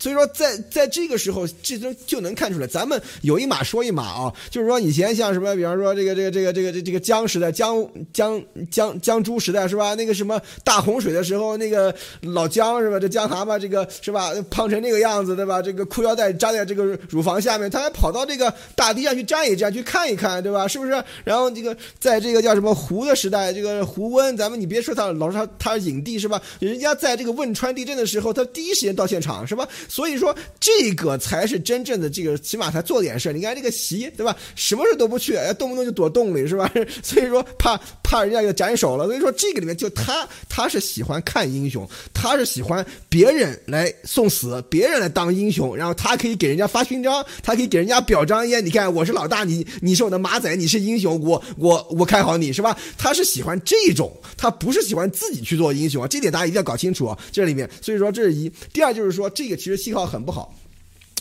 所以说。在在这个时候，这都就能看出来，咱们有一码说一码啊，就是说以前像什么，比方说这个这个这个这个这个江时代，江江江江珠时代是吧？那个什么大洪水的时候，那个老江是吧？这江蛤蟆这个是吧？胖成那个样子对吧？这个裤腰带扎在这个乳房下面，他还跑到这个大堤上去站一站，去看一看对吧？是不是？然后这个在这个叫什么胡的时代，这个胡温，咱们你别说他老是他他影帝是吧？人家在这个汶川地震的时候，他第一时间到现场是吧？所以说。这个才是真正的这个，起码他做点事你看这个习，对吧？什么事都不去，动不动就躲洞里，是吧？所以说怕怕人家要斩首了。所以说这个里面就他他是喜欢看英雄，他是喜欢别人来送死，别人来当英雄，然后他可以给人家发勋章，他可以给人家表彰。耶，你看我是老大，你你是我的马仔，你是英雄，我我我看好你是吧？他是喜欢这种，他不是喜欢自己去做英雄啊。这点大家一定要搞清楚啊。这里面，所以说这是一。第二就是说，这个其实信号很。不好，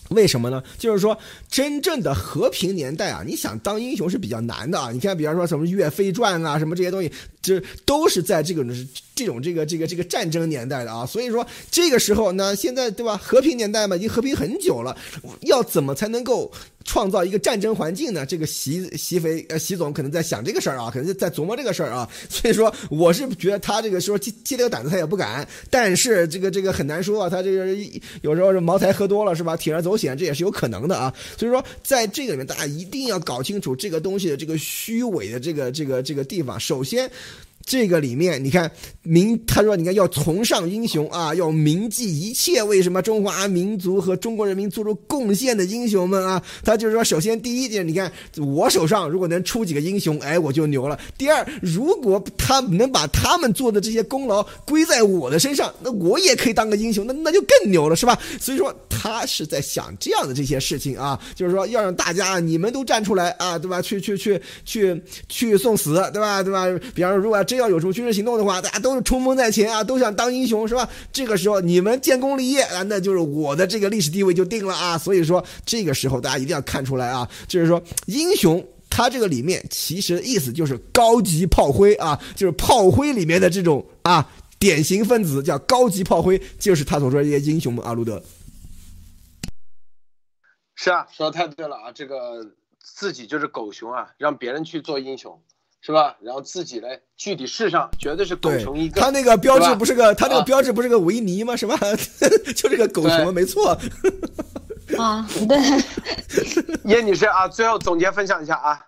为什么呢？就是说，真正的和平年代啊，你想当英雄是比较难的啊。你看，比方说什么《岳飞传》啊，什么这些东西，这都是在这个这种这个这个这个战争年代的啊。所以说，这个时候呢，现在对吧？和平年代嘛，已经和平很久了，要怎么才能够？创造一个战争环境呢？这个习习肥呃习总可能在想这个事儿啊，可能在琢磨这个事儿啊。所以说，我是觉得他这个说接接这个胆子他也不敢。但是这个这个很难说啊，他这个有时候是茅台喝多了是吧？铤而走险，这也是有可能的啊。所以说，在这个里面，大家一定要搞清楚这个东西的这个虚伪的这个这个这个地方。首先。这个里面你看明，他说你看要崇尚英雄啊，要铭记一切为什么中华民族和中国人民做出贡献的英雄们啊。他就是说，首先第一点，你看我手上如果能出几个英雄，哎，我就牛了。第二，如果他能把他们做的这些功劳归在我的身上，那我也可以当个英雄，那那就更牛了，是吧？所以说他是在想这样的这些事情啊，就是说要让大家你们都站出来啊，对吧？去去去去去送死，对吧？对吧？比方说，如果真要有什么军事行动的话，大家都是冲锋在前啊，都想当英雄，是吧？这个时候你们建功立业啊，那就是我的这个历史地位就定了啊。所以说这个时候大家一定要看出来啊，就是说英雄。它这个里面其实意思就是高级炮灰啊，就是炮灰里面的这种啊典型分子，叫高级炮灰，就是他所说的这些英雄们。阿鲁德，是啊，说的太对了啊，这个自己就是狗熊啊，让别人去做英雄，是吧？然后自己来，具体试上绝对是狗熊一个。他那个标志不是个，他那个标志不是个维尼吗？什么？就这个狗熊，没错。啊，对，叶女士啊，最后总结分享一下啊。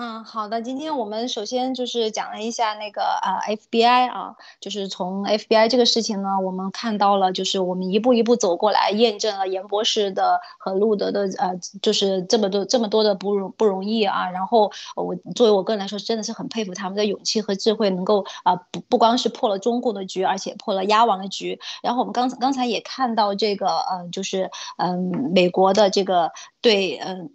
嗯，好的。今天我们首先就是讲了一下那个呃 FBI 啊，就是从 FBI 这个事情呢，我们看到了，就是我们一步一步走过来，验证了严博士的和路德的呃，就是这么多这么多的不容不容易啊。然后我作为我个人来说，真的是很佩服他们的勇气和智慧，能够啊不不光是破了中共的局，而且破了鸭王的局。然后我们刚刚才也看到这个呃，就是嗯美国的这个对嗯。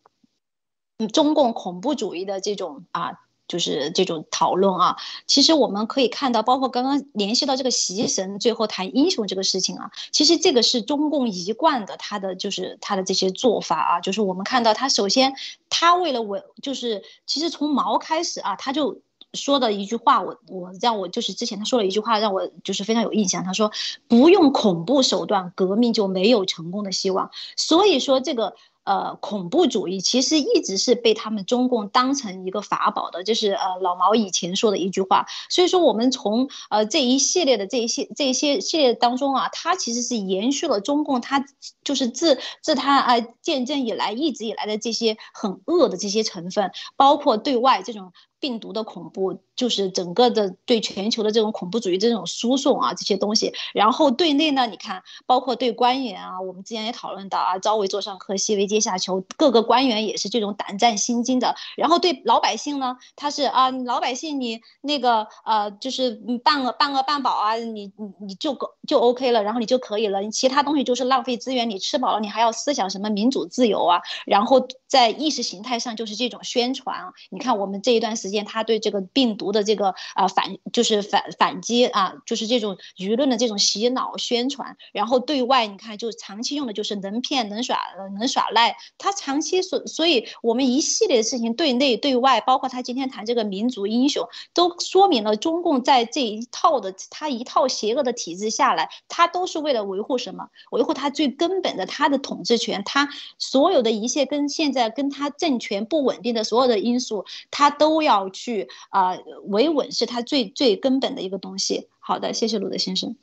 嗯中共恐怖主义的这种啊，就是这种讨论啊，其实我们可以看到，包括刚刚联系到这个习神最后谈英雄这个事情啊，其实这个是中共一贯的他的就是他的这些做法啊，就是我们看到他首先他为了我就是其实从毛开始啊，他就说的一句话，我我让我就是之前他说了一句话让我就是非常有印象，他说不用恐怖手段，革命就没有成功的希望，所以说这个。呃，恐怖主义其实一直是被他们中共当成一个法宝的，就是呃老毛以前说的一句话。所以说，我们从呃这一系列的这一些这些系列当中啊，它其实是延续了中共它就是自自它啊建政以来一直以来的这些很恶的这些成分，包括对外这种。病毒的恐怖就是整个的对全球的这种恐怖主义这种输送啊，这些东西。然后对内呢，你看，包括对官员啊，我们之前也讨论到啊，朝为座上客，夕为阶下囚，各个官员也是这种胆战心惊的。然后对老百姓呢，他是啊，老百姓你那个呃，就是半个半个半饱啊，你你你就就 OK 了，然后你就可以了，你其他东西就是浪费资源，你吃饱了你还要思想什么民主自由啊？然后在意识形态上就是这种宣传啊，你看我们这一段时间间。他对这个病毒的这个啊反就是反反击啊，就是这种舆论的这种洗脑宣传，然后对外你看就长期用的就是能骗能耍能耍赖，他长期所所以我们一系列的事情对内对外，包括他今天谈这个民族英雄，都说明了中共在这一套的他一套邪恶的体制下来，他都是为了维护什么？维护他最根本的他的统治权，他所有的一切跟现在跟他政权不稳定的所有的因素，他都要。去啊，维稳是他最最根本的一个东西。好的，谢谢鲁德先生。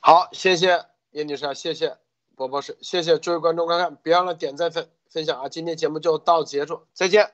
好，谢谢叶女士，谢谢波波士，谢谢诸位观众观看，别忘了点赞分分享啊！今天节目就到此结束，再见。